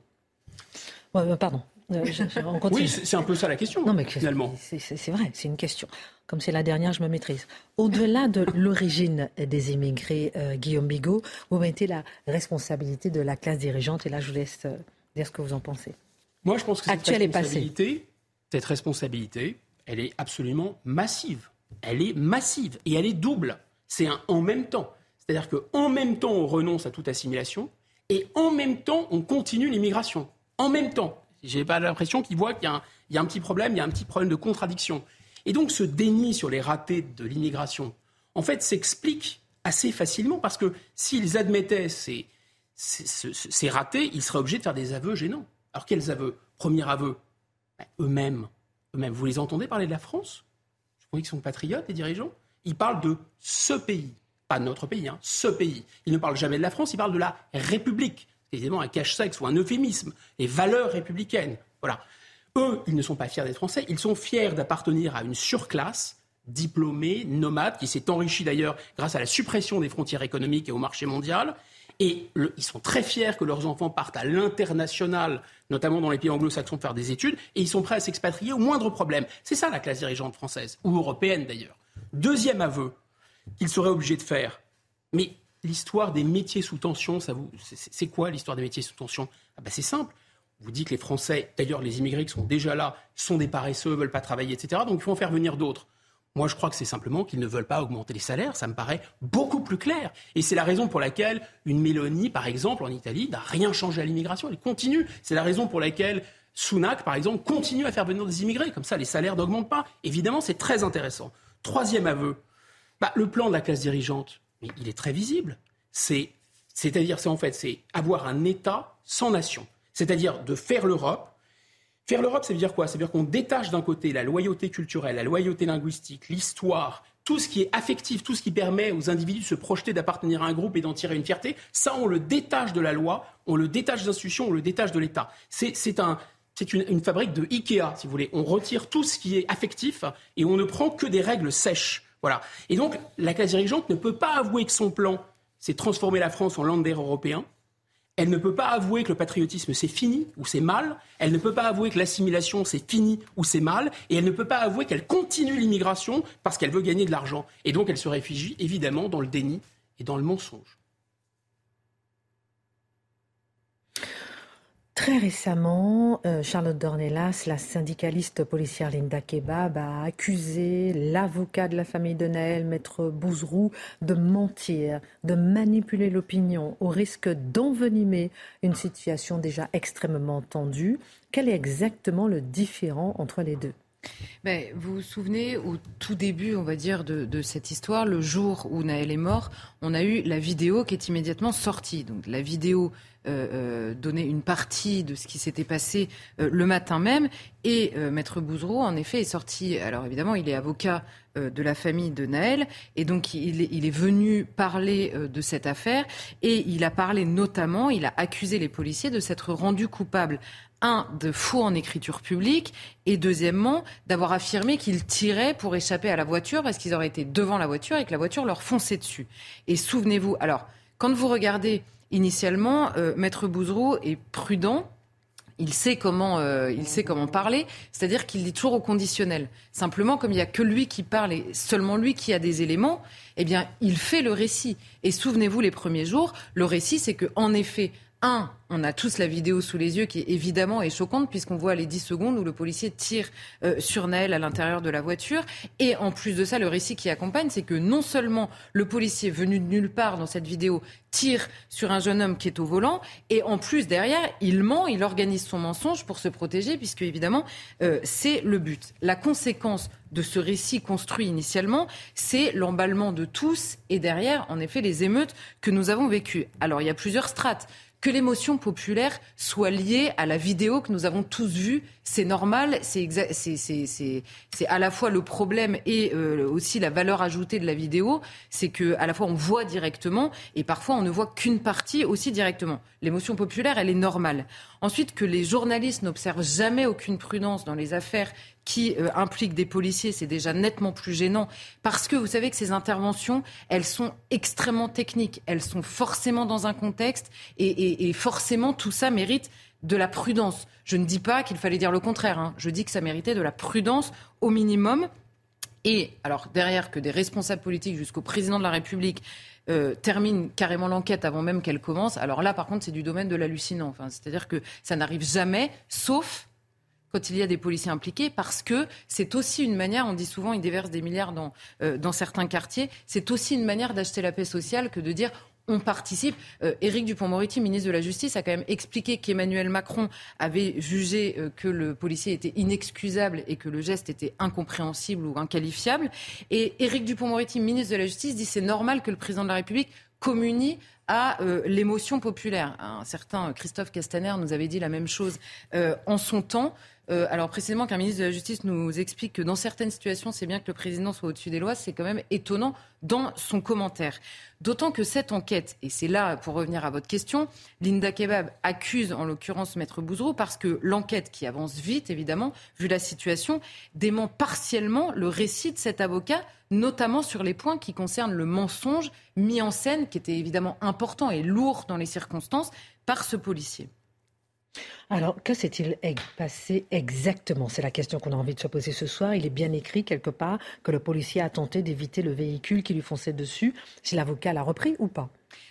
Euh, Pardon. Euh, oui, c'est un peu ça la question, non, mais finalement. C'est vrai, c'est une question. Comme c'est la dernière, je me maîtrise. Au-delà de l'origine des immigrés, euh, Guillaume Bigot, vous mettez la responsabilité de la classe dirigeante, et là, je vous laisse euh, dire ce que vous en pensez. Moi, je pense que cette responsabilité, cette responsabilité, elle est absolument massive. Elle est massive, et elle est double. C'est un en même temps. C'est-à-dire qu'en même temps, on renonce à toute assimilation, et en même temps, on continue l'immigration. En même temps. J'ai pas l'impression qu'ils voient qu'il y, a un petit problème, il y a un petit problème de contradiction. Et donc ce déni sur les ratés de l'immigration, en fait, s'explique assez facilement parce que s'ils admettaient ces, ratés, ils seraient obligés de faire des aveux gênants. Alors quels aveux? Premier aveu, ben, eux-mêmes. Eux-mêmes. Vous les entendez parler de la France? Je crois qu'ils sont patriotes, les dirigeants. Ils parlent de ce pays, pas notre pays, hein, ce pays. Ils ne parlent jamais de la France, ils parlent de la République évidemment un cache-sexe ou un euphémisme, les valeurs républicaines. Voilà. Eux, ils ne sont pas fiers d'être français, ils sont fiers d'appartenir à une surclasse diplômée, nomade, qui s'est enrichie d'ailleurs grâce à la suppression des frontières économiques et au marché mondial. Et ils sont très fiers que leurs enfants partent à l'international, notamment dans les pays anglo-saxons, faire des études, et ils sont prêts à s'expatrier au moindre problème. C'est ça la classe dirigeante française, ou européenne d'ailleurs. Deuxième aveu qu'ils seraient obligés de faire, mais l'histoire des métiers sous tension, ça vous, c'est quoi l'histoire des métiers sous tension? Ah ben, C'est simple. Vous dites que les Français, d'ailleurs les immigrés qui sont déjà là, sont des paresseux, veulent pas travailler, etc. Donc il faut en faire venir d'autres. Moi, je crois que c'est simplement qu'ils ne veulent pas augmenter les salaires. Ça me paraît beaucoup plus clair. Et c'est la raison pour laquelle une Mélanie, par exemple, en Italie, n'a rien changé à l'immigration. Elle continue. C'est la raison pour laquelle Sunak, par exemple, continue à faire venir des immigrés. Comme ça, les salaires n'augmentent pas. Évidemment, c'est très intéressant. Troisième aveu, bah, le plan de la classe dirigeante mais il est très visible. C'est, c'est-à-dire, c'est en fait, c'est avoir un État sans nation. C'est-à-dire de faire l'Europe. Faire l'Europe, ça veut dire quoi? Ça veut dire qu'on détache d'un côté la loyauté culturelle, la loyauté linguistique, l'histoire, tout ce qui est affectif, tout ce qui permet aux individus de se projeter, d'appartenir à un groupe et d'en tirer une fierté, ça, on le détache de la loi, on le détache des institutions, on le détache de l'État. C'est, c'est un, c'est une, une, fabrique de Ikea, si vous voulez. On retire tout ce qui est affectif et on ne prend que des règles sèches. Voilà. Et donc, la classe dirigeante ne peut pas avouer que son plan, c'est transformer la France en lander européen. Elle ne peut pas avouer que le patriotisme c'est fini ou c'est mal. Elle ne peut pas avouer que l'assimilation c'est fini ou c'est mal. Et elle ne peut pas avouer qu'elle continue l'immigration parce qu'elle veut gagner de l'argent. Et donc elle se réfugie évidemment dans le déni et dans le mensonge. Très récemment, euh, Charlotte Dornelas, la syndicaliste policière Linda Kebab, a accusé l'avocat de la famille de Naël, maître Bouzrou, de mentir, de manipuler l'opinion au risque d'envenimer une situation déjà extrêmement tendue. Quel est exactement le différent entre les deux? Ben, vous vous souvenez, au tout début, on va dire, de, cette histoire, le jour où Naël est mort, on a eu la vidéo qui est immédiatement sortie. Donc la vidéo euh, euh, donnait une partie de ce qui s'était passé euh, le matin même. Et Maître Bouzreau, en effet, est sorti. Alors évidemment, il est avocat euh, de la famille de Naël. Et donc, il est, il est venu parler euh, de cette affaire et il a parlé notamment, il a accusé les policiers de s'être rendus coupables un, de faux en écriture publique, et deuxièmement, d'avoir affirmé qu'ils tiraient pour échapper à la voiture parce qu'ils auraient été devant la voiture et que la voiture leur fonçait dessus. Et souvenez-vous, alors, quand vous regardez initialement, euh, Maître Bouzrou est prudent il sait comment, euh, il sait comment parler, c'est-à-dire qu'il dit toujours au conditionnel. Simplement, comme il n'y a que lui qui parle et seulement lui qui a des éléments, eh bien, il fait le récit. Et souvenez-vous, les premiers jours, le récit, c'est que, en effet, un, on a tous la vidéo sous les yeux qui évidemment est choquante puisqu'on voit les 10 secondes où le policier tire euh, sur Naël à l'intérieur de la voiture. Et en plus de ça, le récit qui accompagne, c'est que non seulement le policier venu de nulle part dans cette vidéo tire sur un jeune homme qui est au volant, et en plus derrière, il ment, il organise son mensonge pour se protéger puisque évidemment euh, c'est le but. La conséquence de ce récit construit initialement, c'est l'emballement de tous et derrière, en effet, les émeutes que nous avons vécues. Alors il y a plusieurs strates que l'émotion populaire soit liée à la vidéo que nous avons tous vue, c'est normal, c'est à la fois le problème et euh, aussi la valeur ajoutée de la vidéo, c'est que à la fois on voit directement et parfois on ne voit qu'une partie aussi directement. L'émotion populaire, elle est normale. Ensuite, que les journalistes n'observent jamais aucune prudence dans les affaires qui euh, impliquent des policiers, c'est déjà nettement plus gênant parce que vous savez que ces interventions, elles sont extrêmement techniques, elles sont forcément dans un contexte et, forcément tout ça mérite de la prudence. Je ne dis pas qu'il fallait dire le contraire, hein. je dis que ça méritait de la prudence au minimum. Et alors derrière que des responsables politiques jusqu'au président de la République euh, terminent carrément l'enquête avant même qu'elle commence. Alors là, par contre, c'est du domaine de l'hallucinant. Enfin, c'est-à-dire que ça n'arrive jamais, sauf quand il y a des policiers impliqués, parce que c'est aussi une manière, on dit souvent, ils déversent des milliards dans, euh, dans certains quartiers, c'est aussi une manière d'acheter la paix sociale que de dire on participe. Euh, Éric Dupont-Moretti, ministre de la Justice, a quand même expliqué qu'Emmanuel Macron avait jugé euh, que le policier était inexcusable et que le geste était incompréhensible ou inqualifiable. Et Éric Dupont-Moretti, ministre de la Justice, dit c'est normal que le président de la République communie à l'émotion populaire. Un certain Christophe Castaner nous avait dit la même chose en son temps. Euh, alors précisément qu'un ministre de la Justice nous explique que dans certaines situations, c'est bien que le président soit au-dessus des lois, c'est quand même étonnant dans son commentaire. D'autant que cette enquête, et c'est là pour revenir à votre question, Linda Kebab accuse en l'occurrence Maître Bouzrou parce que l'enquête qui avance vite, évidemment, vu la situation, dément partiellement le récit de cet avocat, notamment sur les points qui concernent le mensonge mis en scène, qui était évidemment important et lourd dans les circonstances, par ce policier. Alors, que s'est-il passé exactement? C'est la question qu'on a envie de se poser ce soir. Il est bien écrit quelque part que le policier a tenté d'éviter le véhicule qui lui fonçait dessus. Si l'avocat l'a repris ou pas?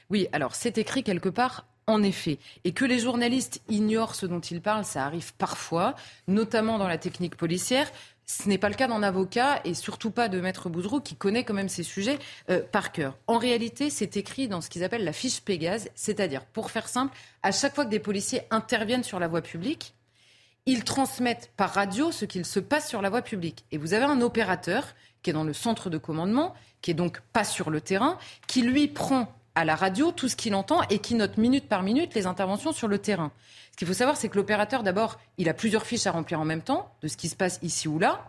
Oui, alors c'est écrit quelque part en effet. Et que les journalistes ignorent ce dont ils parlent, ça arrive parfois, notamment dans la technique policière. Ce n'est pas le cas d'un avocat et surtout pas de Maître Bouzrou qui connaît quand même ces sujets euh, par cœur. En réalité, c'est écrit dans ce qu'ils appellent la fiche Pégase, c'est-à-dire, pour faire simple, à chaque fois que des policiers interviennent sur la voie publique, ils transmettent par radio ce qu'il se passe sur la voie publique. Et vous avez un opérateur qui est dans le centre de commandement, qui est donc pas sur le terrain, qui lui prend à la radio tout ce qu'il entend et qui note minute par minute les interventions sur le terrain. Ce qu'il faut savoir, c'est que l'opérateur, d'abord, il a plusieurs fiches à remplir en même temps de ce qui se passe ici ou là.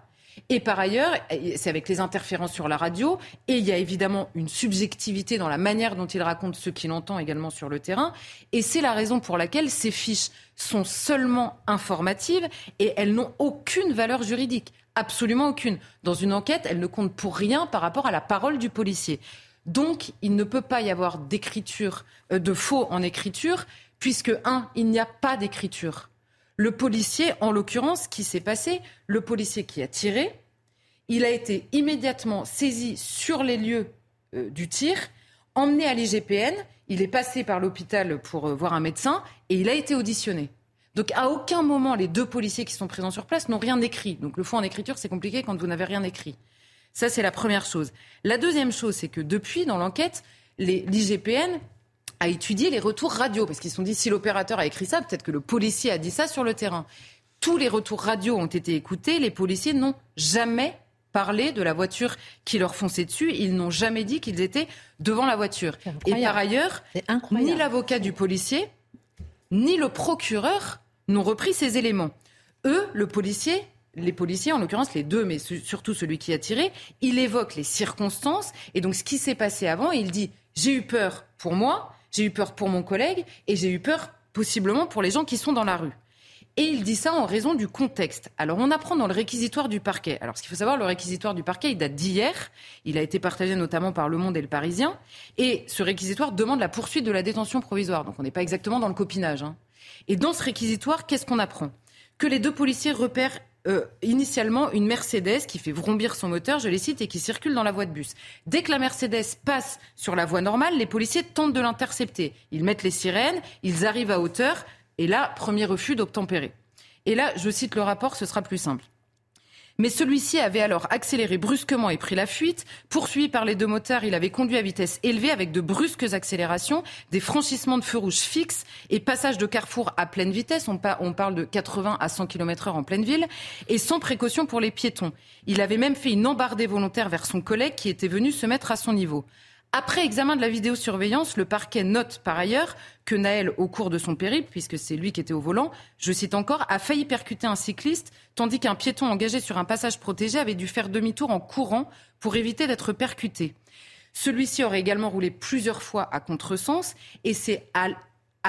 Et par ailleurs, c'est avec les interférences sur la radio, et il y a évidemment une subjectivité dans la manière dont il raconte ce qu'il entend également sur le terrain. Et c'est la raison pour laquelle ces fiches sont seulement informatives et elles n'ont aucune valeur juridique. Absolument aucune. Dans une enquête, elles ne comptent pour rien par rapport à la parole du policier. Donc, il ne peut pas y avoir d'écriture, euh, de faux en écriture, puisque, un, il n'y a pas d'écriture. Le policier, en l'occurrence, qui s'est passé, le policier qui a tiré, il a été immédiatement saisi sur les lieux euh, du tir, emmené à l'IGPN, il est passé par l'hôpital pour euh, voir un médecin et il a été auditionné. Donc à aucun moment les deux policiers qui sont présents sur place n'ont rien écrit. Donc le fond en écriture, c'est compliqué quand vous n'avez rien écrit. Ça, c'est la première chose. La deuxième chose, c'est que depuis, dans l'enquête, l'IGPN à étudier les retours radio, parce qu'ils se sont dit si l'opérateur a écrit ça, peut-être que le policier a dit ça sur le terrain. Tous les retours radio ont été écoutés, les policiers n'ont jamais parlé de la voiture qui leur fonçait dessus, ils n'ont jamais dit qu'ils étaient devant la voiture. Et par ailleurs, ni l'avocat du policier, ni le procureur n'ont repris ces éléments. Eux, le policier, les policiers, en l'occurrence les deux, mais surtout celui qui a tiré, il évoque les circonstances et donc ce qui s'est passé avant. il dit j'ai eu peur pour moi, j'ai eu peur pour mon collègue et j'ai eu peur possiblement pour les gens qui sont dans la rue. Et il dit ça en raison du contexte. Alors on apprend dans le réquisitoire du parquet. Alors ce qu'il faut savoir, le réquisitoire du parquet, il date d'hier. Il a été partagé notamment par Le Monde et Le Parisien. Et ce réquisitoire demande la poursuite de la détention provisoire. Donc on n'est pas exactement dans le copinage. Hein. Et dans ce réquisitoire, qu'est-ce qu'on apprend? Que les deux policiers repèrent euh, initialement une Mercedes qui fait vrombir son moteur, je les cite, et qui circule dans la voie de bus. Dès que la Mercedes passe sur la voie normale, les policiers tentent de l'intercepter. Ils mettent les sirènes, ils arrivent à hauteur, et là, premier refus d'obtempérer. Et là, je cite le rapport, ce sera plus simple. Mais celui-ci avait alors accéléré brusquement et pris la fuite. Poursuivi par les deux motards, il avait conduit à vitesse élevée avec de brusques accélérations, des franchissements de feux rouges fixes et passages de carrefour à pleine vitesse. On, parle de 80 à 100 km heure en pleine ville et sans précaution pour les piétons. Il avait même fait une embardée volontaire vers son collègue qui était venu se mettre à son niveau. Après examen de la vidéosurveillance, le parquet note par ailleurs que Naël, au cours de son périple, puisque c'est lui qui était au volant, je cite encore, a failli percuter un cycliste, tandis qu'un piéton engagé sur un passage protégé avait dû faire demi-tour en courant pour éviter d'être percuté. Celui-ci aurait également roulé plusieurs fois à contresens, et c'est à,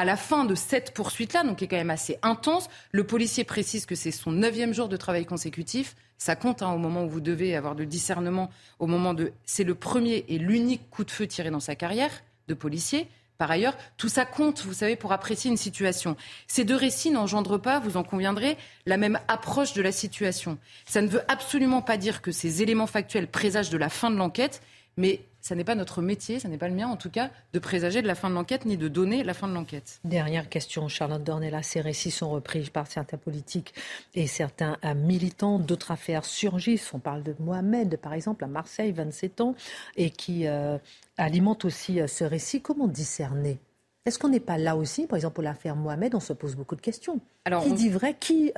la fin de cette poursuite-là, donc qui est quand même assez intense, le policier précise que c'est son neuvième jour de travail consécutif, ça compte hein, au moment où vous devez avoir de discernement, au moment de... C'est le premier et l'unique coup de feu tiré dans sa carrière de policier. Par ailleurs, tout ça compte, vous savez, pour apprécier une situation. Ces deux récits n'engendrent pas, vous en conviendrez, la même approche de la situation. Ça ne veut absolument pas dire que ces éléments factuels présagent de la fin de l'enquête, mais ça n'est pas notre métier, ça n'est pas le mien en tout cas, de présager de la fin de l'enquête ni de donner la fin de l'enquête. Dernière question, Charlotte Dornella. Ces récits sont repris par certains politiques et certains euh, militants. D'autres affaires surgissent. On parle de Mohamed, par exemple, à Marseille, 27 ans, et qui euh, alimente aussi euh, ce récit. Comment discerner? Est-ce qu'on n'est pas là aussi, par exemple, pour l'affaire Mohamed, on se pose beaucoup de questions. Alors, qui dit vrai? Qui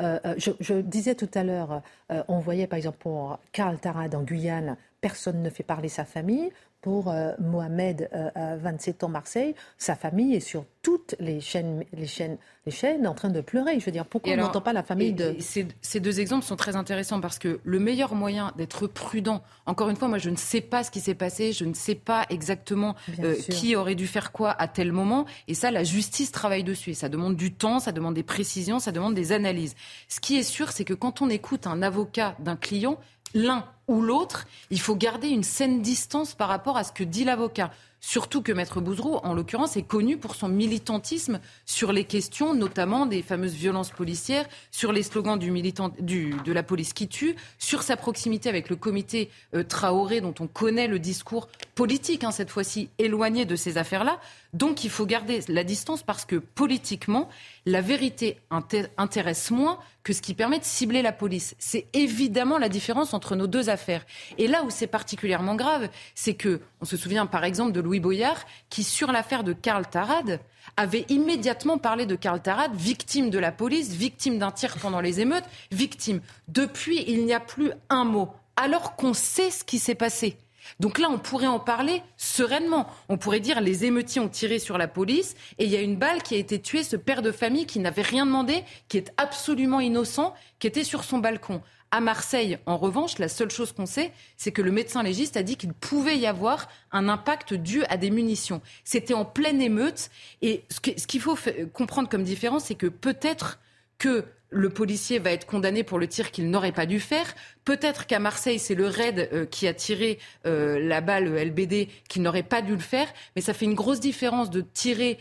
je, je, disais tout à l'heure, on voyait par exemple pour Karl Tarad en Guyane, personne ne fait parler sa famille. Pour euh, Mohamed, euh, à 27 ans, Marseille, sa famille est sur toutes les chaînes, les chaînes, les chaînes en train de pleurer. Je veux dire, pourquoi on n'entend pas la famille de... ces, deux exemples sont très intéressants parce que le meilleur moyen d'être prudent, encore une fois, moi je ne sais pas ce qui s'est passé, je ne sais pas exactement euh, qui aurait dû faire quoi à tel moment, et ça, la justice travaille dessus. Et ça demande du temps, ça demande des précisions, ça demande des analyses. Ce qui est sûr, c'est que quand on écoute un avocat d'un client, l'un ou l'autre, il faut garder une saine distance par rapport à ce que dit l'avocat. Surtout que Maître Bouzrou, en l'occurrence, est connu pour son militantisme sur les questions, notamment des fameuses violences policières, sur les slogans du militant, du, de la police qui tue, sur sa proximité avec le comité euh, Traoré, dont on connaît le discours politique, hein, cette fois-ci éloigné de ces affaires-là. Donc il faut garder la distance parce que politiquement, la vérité intéresse moins que ce qui permet de cibler la police. C'est évidemment la différence entre nos deux affaires. Et là où c'est particulièrement grave, c'est que, on se souvient par exemple de Louis Boyard, qui sur l'affaire de Karl Tarad, avait immédiatement parlé de Karl Tarad, victime de la police, victime d'un tir pendant les émeutes, victime. Depuis, il n'y a plus un mot, alors qu'on sait ce qui s'est passé. Donc là, on pourrait en parler sereinement. On pourrait dire les émeutiers ont tiré sur la police et il y a une balle qui a été tuée, ce père de famille qui n'avait rien demandé, qui est absolument innocent, qui était sur son balcon. À Marseille, en revanche, la seule chose qu'on sait, c'est que le médecin légiste a dit qu'il pouvait y avoir un impact dû à des munitions. C'était en pleine émeute. Et ce qu'il faut comprendre comme différence, c'est que peut-être que le policier va être condamné pour le tir qu'il n'aurait pas dû faire. Peut-être qu'à Marseille, c'est le raid euh, qui a tiré euh, la balle LBD qui n'aurait pas dû le faire. Mais ça fait une grosse différence de tirer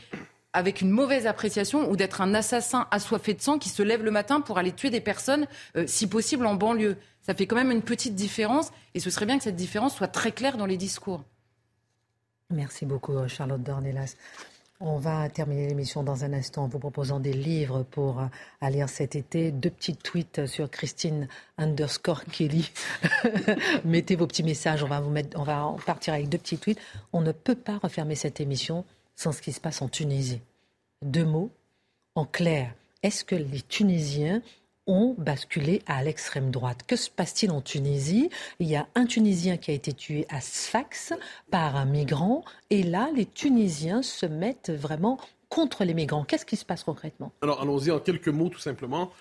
avec une mauvaise appréciation ou d'être un assassin assoiffé de sang qui se lève le matin pour aller tuer des personnes, euh, si possible en banlieue. Ça fait quand même une petite différence et ce serait bien que cette différence soit très claire dans les discours. Merci beaucoup, Charlotte Dornelas. On va terminer l'émission dans un instant en vous proposant des livres pour euh, lire cet été. Deux petits tweets sur Christine underscore Kelly. Mettez vos petits messages. On va, vous mettre, on va partir avec deux petits tweets. On ne peut pas refermer cette émission sans ce qui se passe en Tunisie. Deux mots en clair. Est-ce que les Tunisiens ont basculé à l'extrême droite. Que se passe-t-il en Tunisie? Il y a un Tunisien qui a été tué à Sfax par un migrant. Et là, les Tunisiens se mettent vraiment contre les migrants. Qu'est-ce qui se passe concrètement? Alors allons-y en quelques mots tout simplement.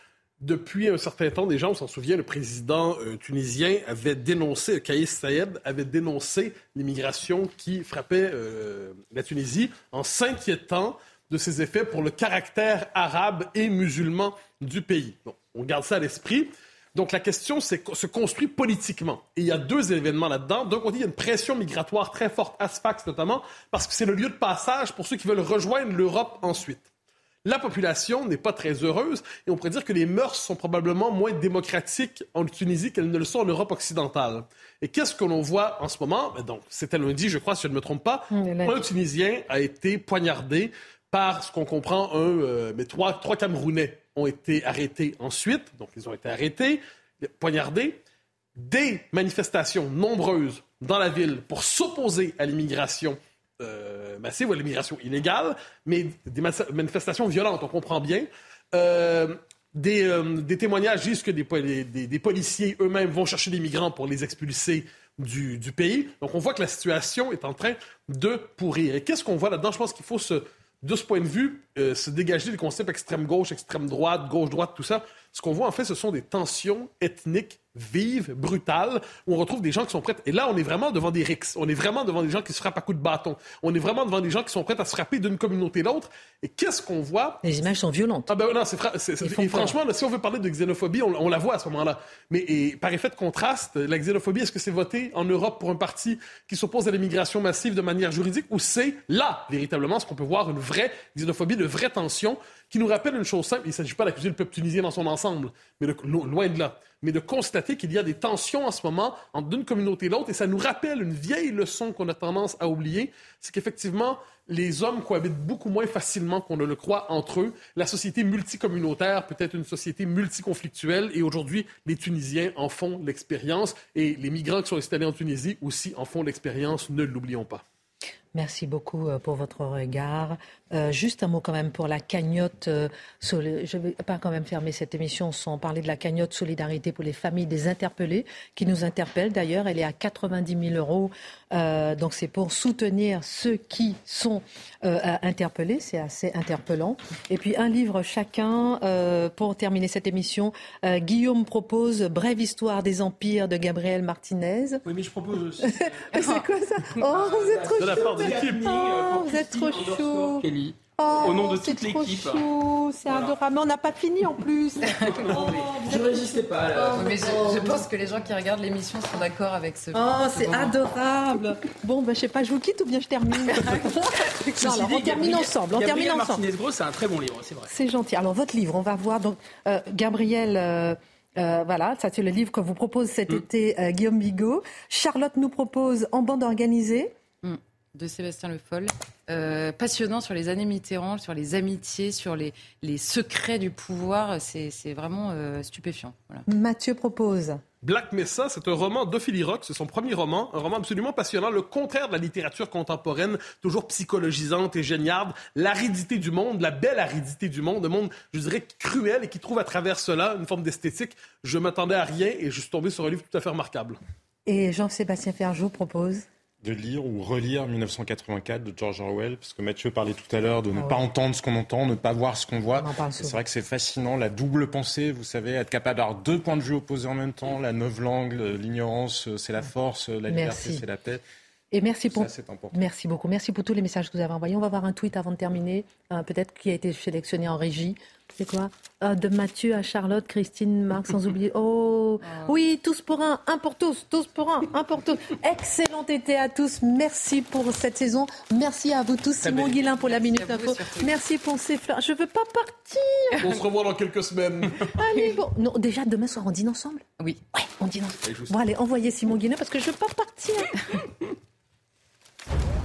depuis un certain temps, déjà, on s'en souvient, le président euh, tunisien avait dénoncé, Kaïs Saïed avait dénoncé l'immigration qui frappait euh, la Tunisie en s'inquiétant de ses effets pour le caractère arabe et musulman du pays. On garde ça à l'esprit. Donc la question c'est se construit politiquement. Et il y a deux événements là-dedans. D'un côté, il y a une pression migratoire très forte, à Sfax notamment, parce que c'est le lieu de passage pour ceux qui veulent rejoindre l'Europe ensuite. La population n'est pas très heureuse et on pourrait dire que les mœurs sont probablement moins démocratiques en Tunisie qu'elles ne le sont en Europe occidentale. Et qu'est-ce que l'on voit en ce moment? Ben donc, c'était lundi, je crois, si je ne me trompe pas. Un Tunisien a été poignardé par ce qu'on comprend un, euh, mais trois, trois Camerounais ont été arrêtés ensuite. Donc, ils ont été arrêtés, poignardés. Des manifestations nombreuses dans la ville pour s'opposer à l'immigration euh, massive ou à l'immigration illégale, mais des manifestations violentes, on comprend bien. Euh, euh, des, témoignages disent que des, des, policiers eux-mêmes vont chercher des migrants pour les expulser du, du, pays. Donc on voit que la situation est en train de pourrir. Et qu'est-ce qu'on voit là-dedans? Je pense qu'il faut se, de ce point de vue, euh, se dégager des concepts extrême gauche, extrême droite, gauche droite, tout ça. Ce qu'on voit en fait, ce sont des tensions ethniques vive, brutale, où on retrouve des gens qui sont prêts. Et là, on est vraiment devant des rixes. On est vraiment devant des gens qui se frappent à coups de bâton. On est vraiment devant des gens qui sont prêts à se frapper d'une communauté à l'autre. Et qu'est-ce qu'on voit? Les images sont violentes. Ah ben non, c'est, franchement, si on veut parler de xénophobie, on, la voit à ce moment-là. Mais et, par effet de contraste, la xénophobie, est-ce que c'est voté en Europe pour un parti qui s'oppose à l'immigration massive de manière juridique, ou c'est là véritablement ce qu'on peut voir une vraie xénophobie, de vraie tension? Qui nous rappelle une chose simple. Il ne s'agit pas d'accuser le peuple tunisien dans son ensemble, mais loin de là. Mais de constater qu'il y a des tensions en ce moment entre d'une communauté et l'autre, et ça nous rappelle une vieille leçon qu'on a tendance à oublier, c'est qu'effectivement, les hommes cohabitent beaucoup moins facilement qu'on ne le croit entre eux. La société multicommunautaire peut être une société multiconflictuelle, et aujourd'hui, les Tunisiens en font l'expérience, et les migrants qui sont installés en Tunisie aussi en font l'expérience, ne l'oublions pas. Merci beaucoup euh, pour votre regard. Euh, juste un mot quand même pour la cagnotte. Euh, je ne vais pas quand même fermer cette émission sans parler de la cagnotte solidarité pour les familles des interpellés qui nous interpellent. D'ailleurs, elle est à 90 000 euros. donc c'est pour soutenir ceux qui sont interpellés. C'est assez interpellant. Et puis un livre chacun pour terminer cette émission. Guillaume propose Brève histoire des empires de Gabriel Martinez. Oui, mais je propose aussi. c'est quoi ça? Oh, vous êtes trop Oh, vous êtes trop chaud. Oh, Au nom de toute l'équipe. C'est adorable. Mais on n'a pas fini en plus. oh, je ne résistais pas. Là. mais je, pense que les gens qui regardent l'émission sont d'accord avec ce. Oh, c'est adorable. Bon, ben, je sais pas, je vous quitte ou bien je termine. alors, on termine ensemble. On termine ensemble. Martinez Gros, c'est un très bon livre, c'est vrai. C'est gentil. Alors, votre livre, on va voir. Donc, euh, Gabriel. Euh, euh, voilà, ça c'est le livre que vous propose cet mm. été Guillaume Bigot. Charlotte nous propose En bande organisée. De Sébastien Le Foll, euh, passionnant sur les années Mitterrand, sur les amitiés, sur les, les secrets du pouvoir. C'est vraiment euh, stupéfiant. Mathieu propose. Black Mesa, c'est un roman d'Ophélie Rock, c'est son premier roman, un roman absolument passionnant, le contraire de la littérature contemporaine, toujours psychologisante et géniale, l'aridité du monde, la belle aridité du monde, un monde, je dirais, cruel et qui trouve à travers cela une forme d'esthétique. Je m'attendais à rien et je suis tombé sur un livre tout à fait remarquable. Et Jean-Sébastien Ferjou propose de lire ou relire 1984 de George Orwell, parce que Mathieu parlait tout à l'heure de ne ah pas entendre ce qu'on entend, ne pas voir ce qu'on voit. C'est vrai que c'est fascinant, la double pensée, vous savez, être capable d'avoir deux points de vue opposés en même temps, la langue, l'ignorance, c'est la force, la liberté, c'est la paix. Et merci pour, merci beaucoup. Merci pour tous les messages que vous avez envoyés. On va voir un tweet avant de terminer, euh, peut-être qui a été sélectionné en régie. C'est quoi euh, De Mathieu à Charlotte, Christine, Marc, sans oublier. Oh, ah. oui, tous pour un, un pour tous, tous pour un, un pour tous. Excellent été à tous. Merci pour cette saison. Merci à vous tous. Simon Guillain pour la Minute Info. Merci pour ces fleurs. Je veux pas partir. On se revoit dans quelques semaines. Allez, bon. Non, déjà, demain soir, on dîne ensemble Oui. Ouais, on dîne ensemble. Bon, allez, envoyez Simon Guillain parce que je veux pas partir.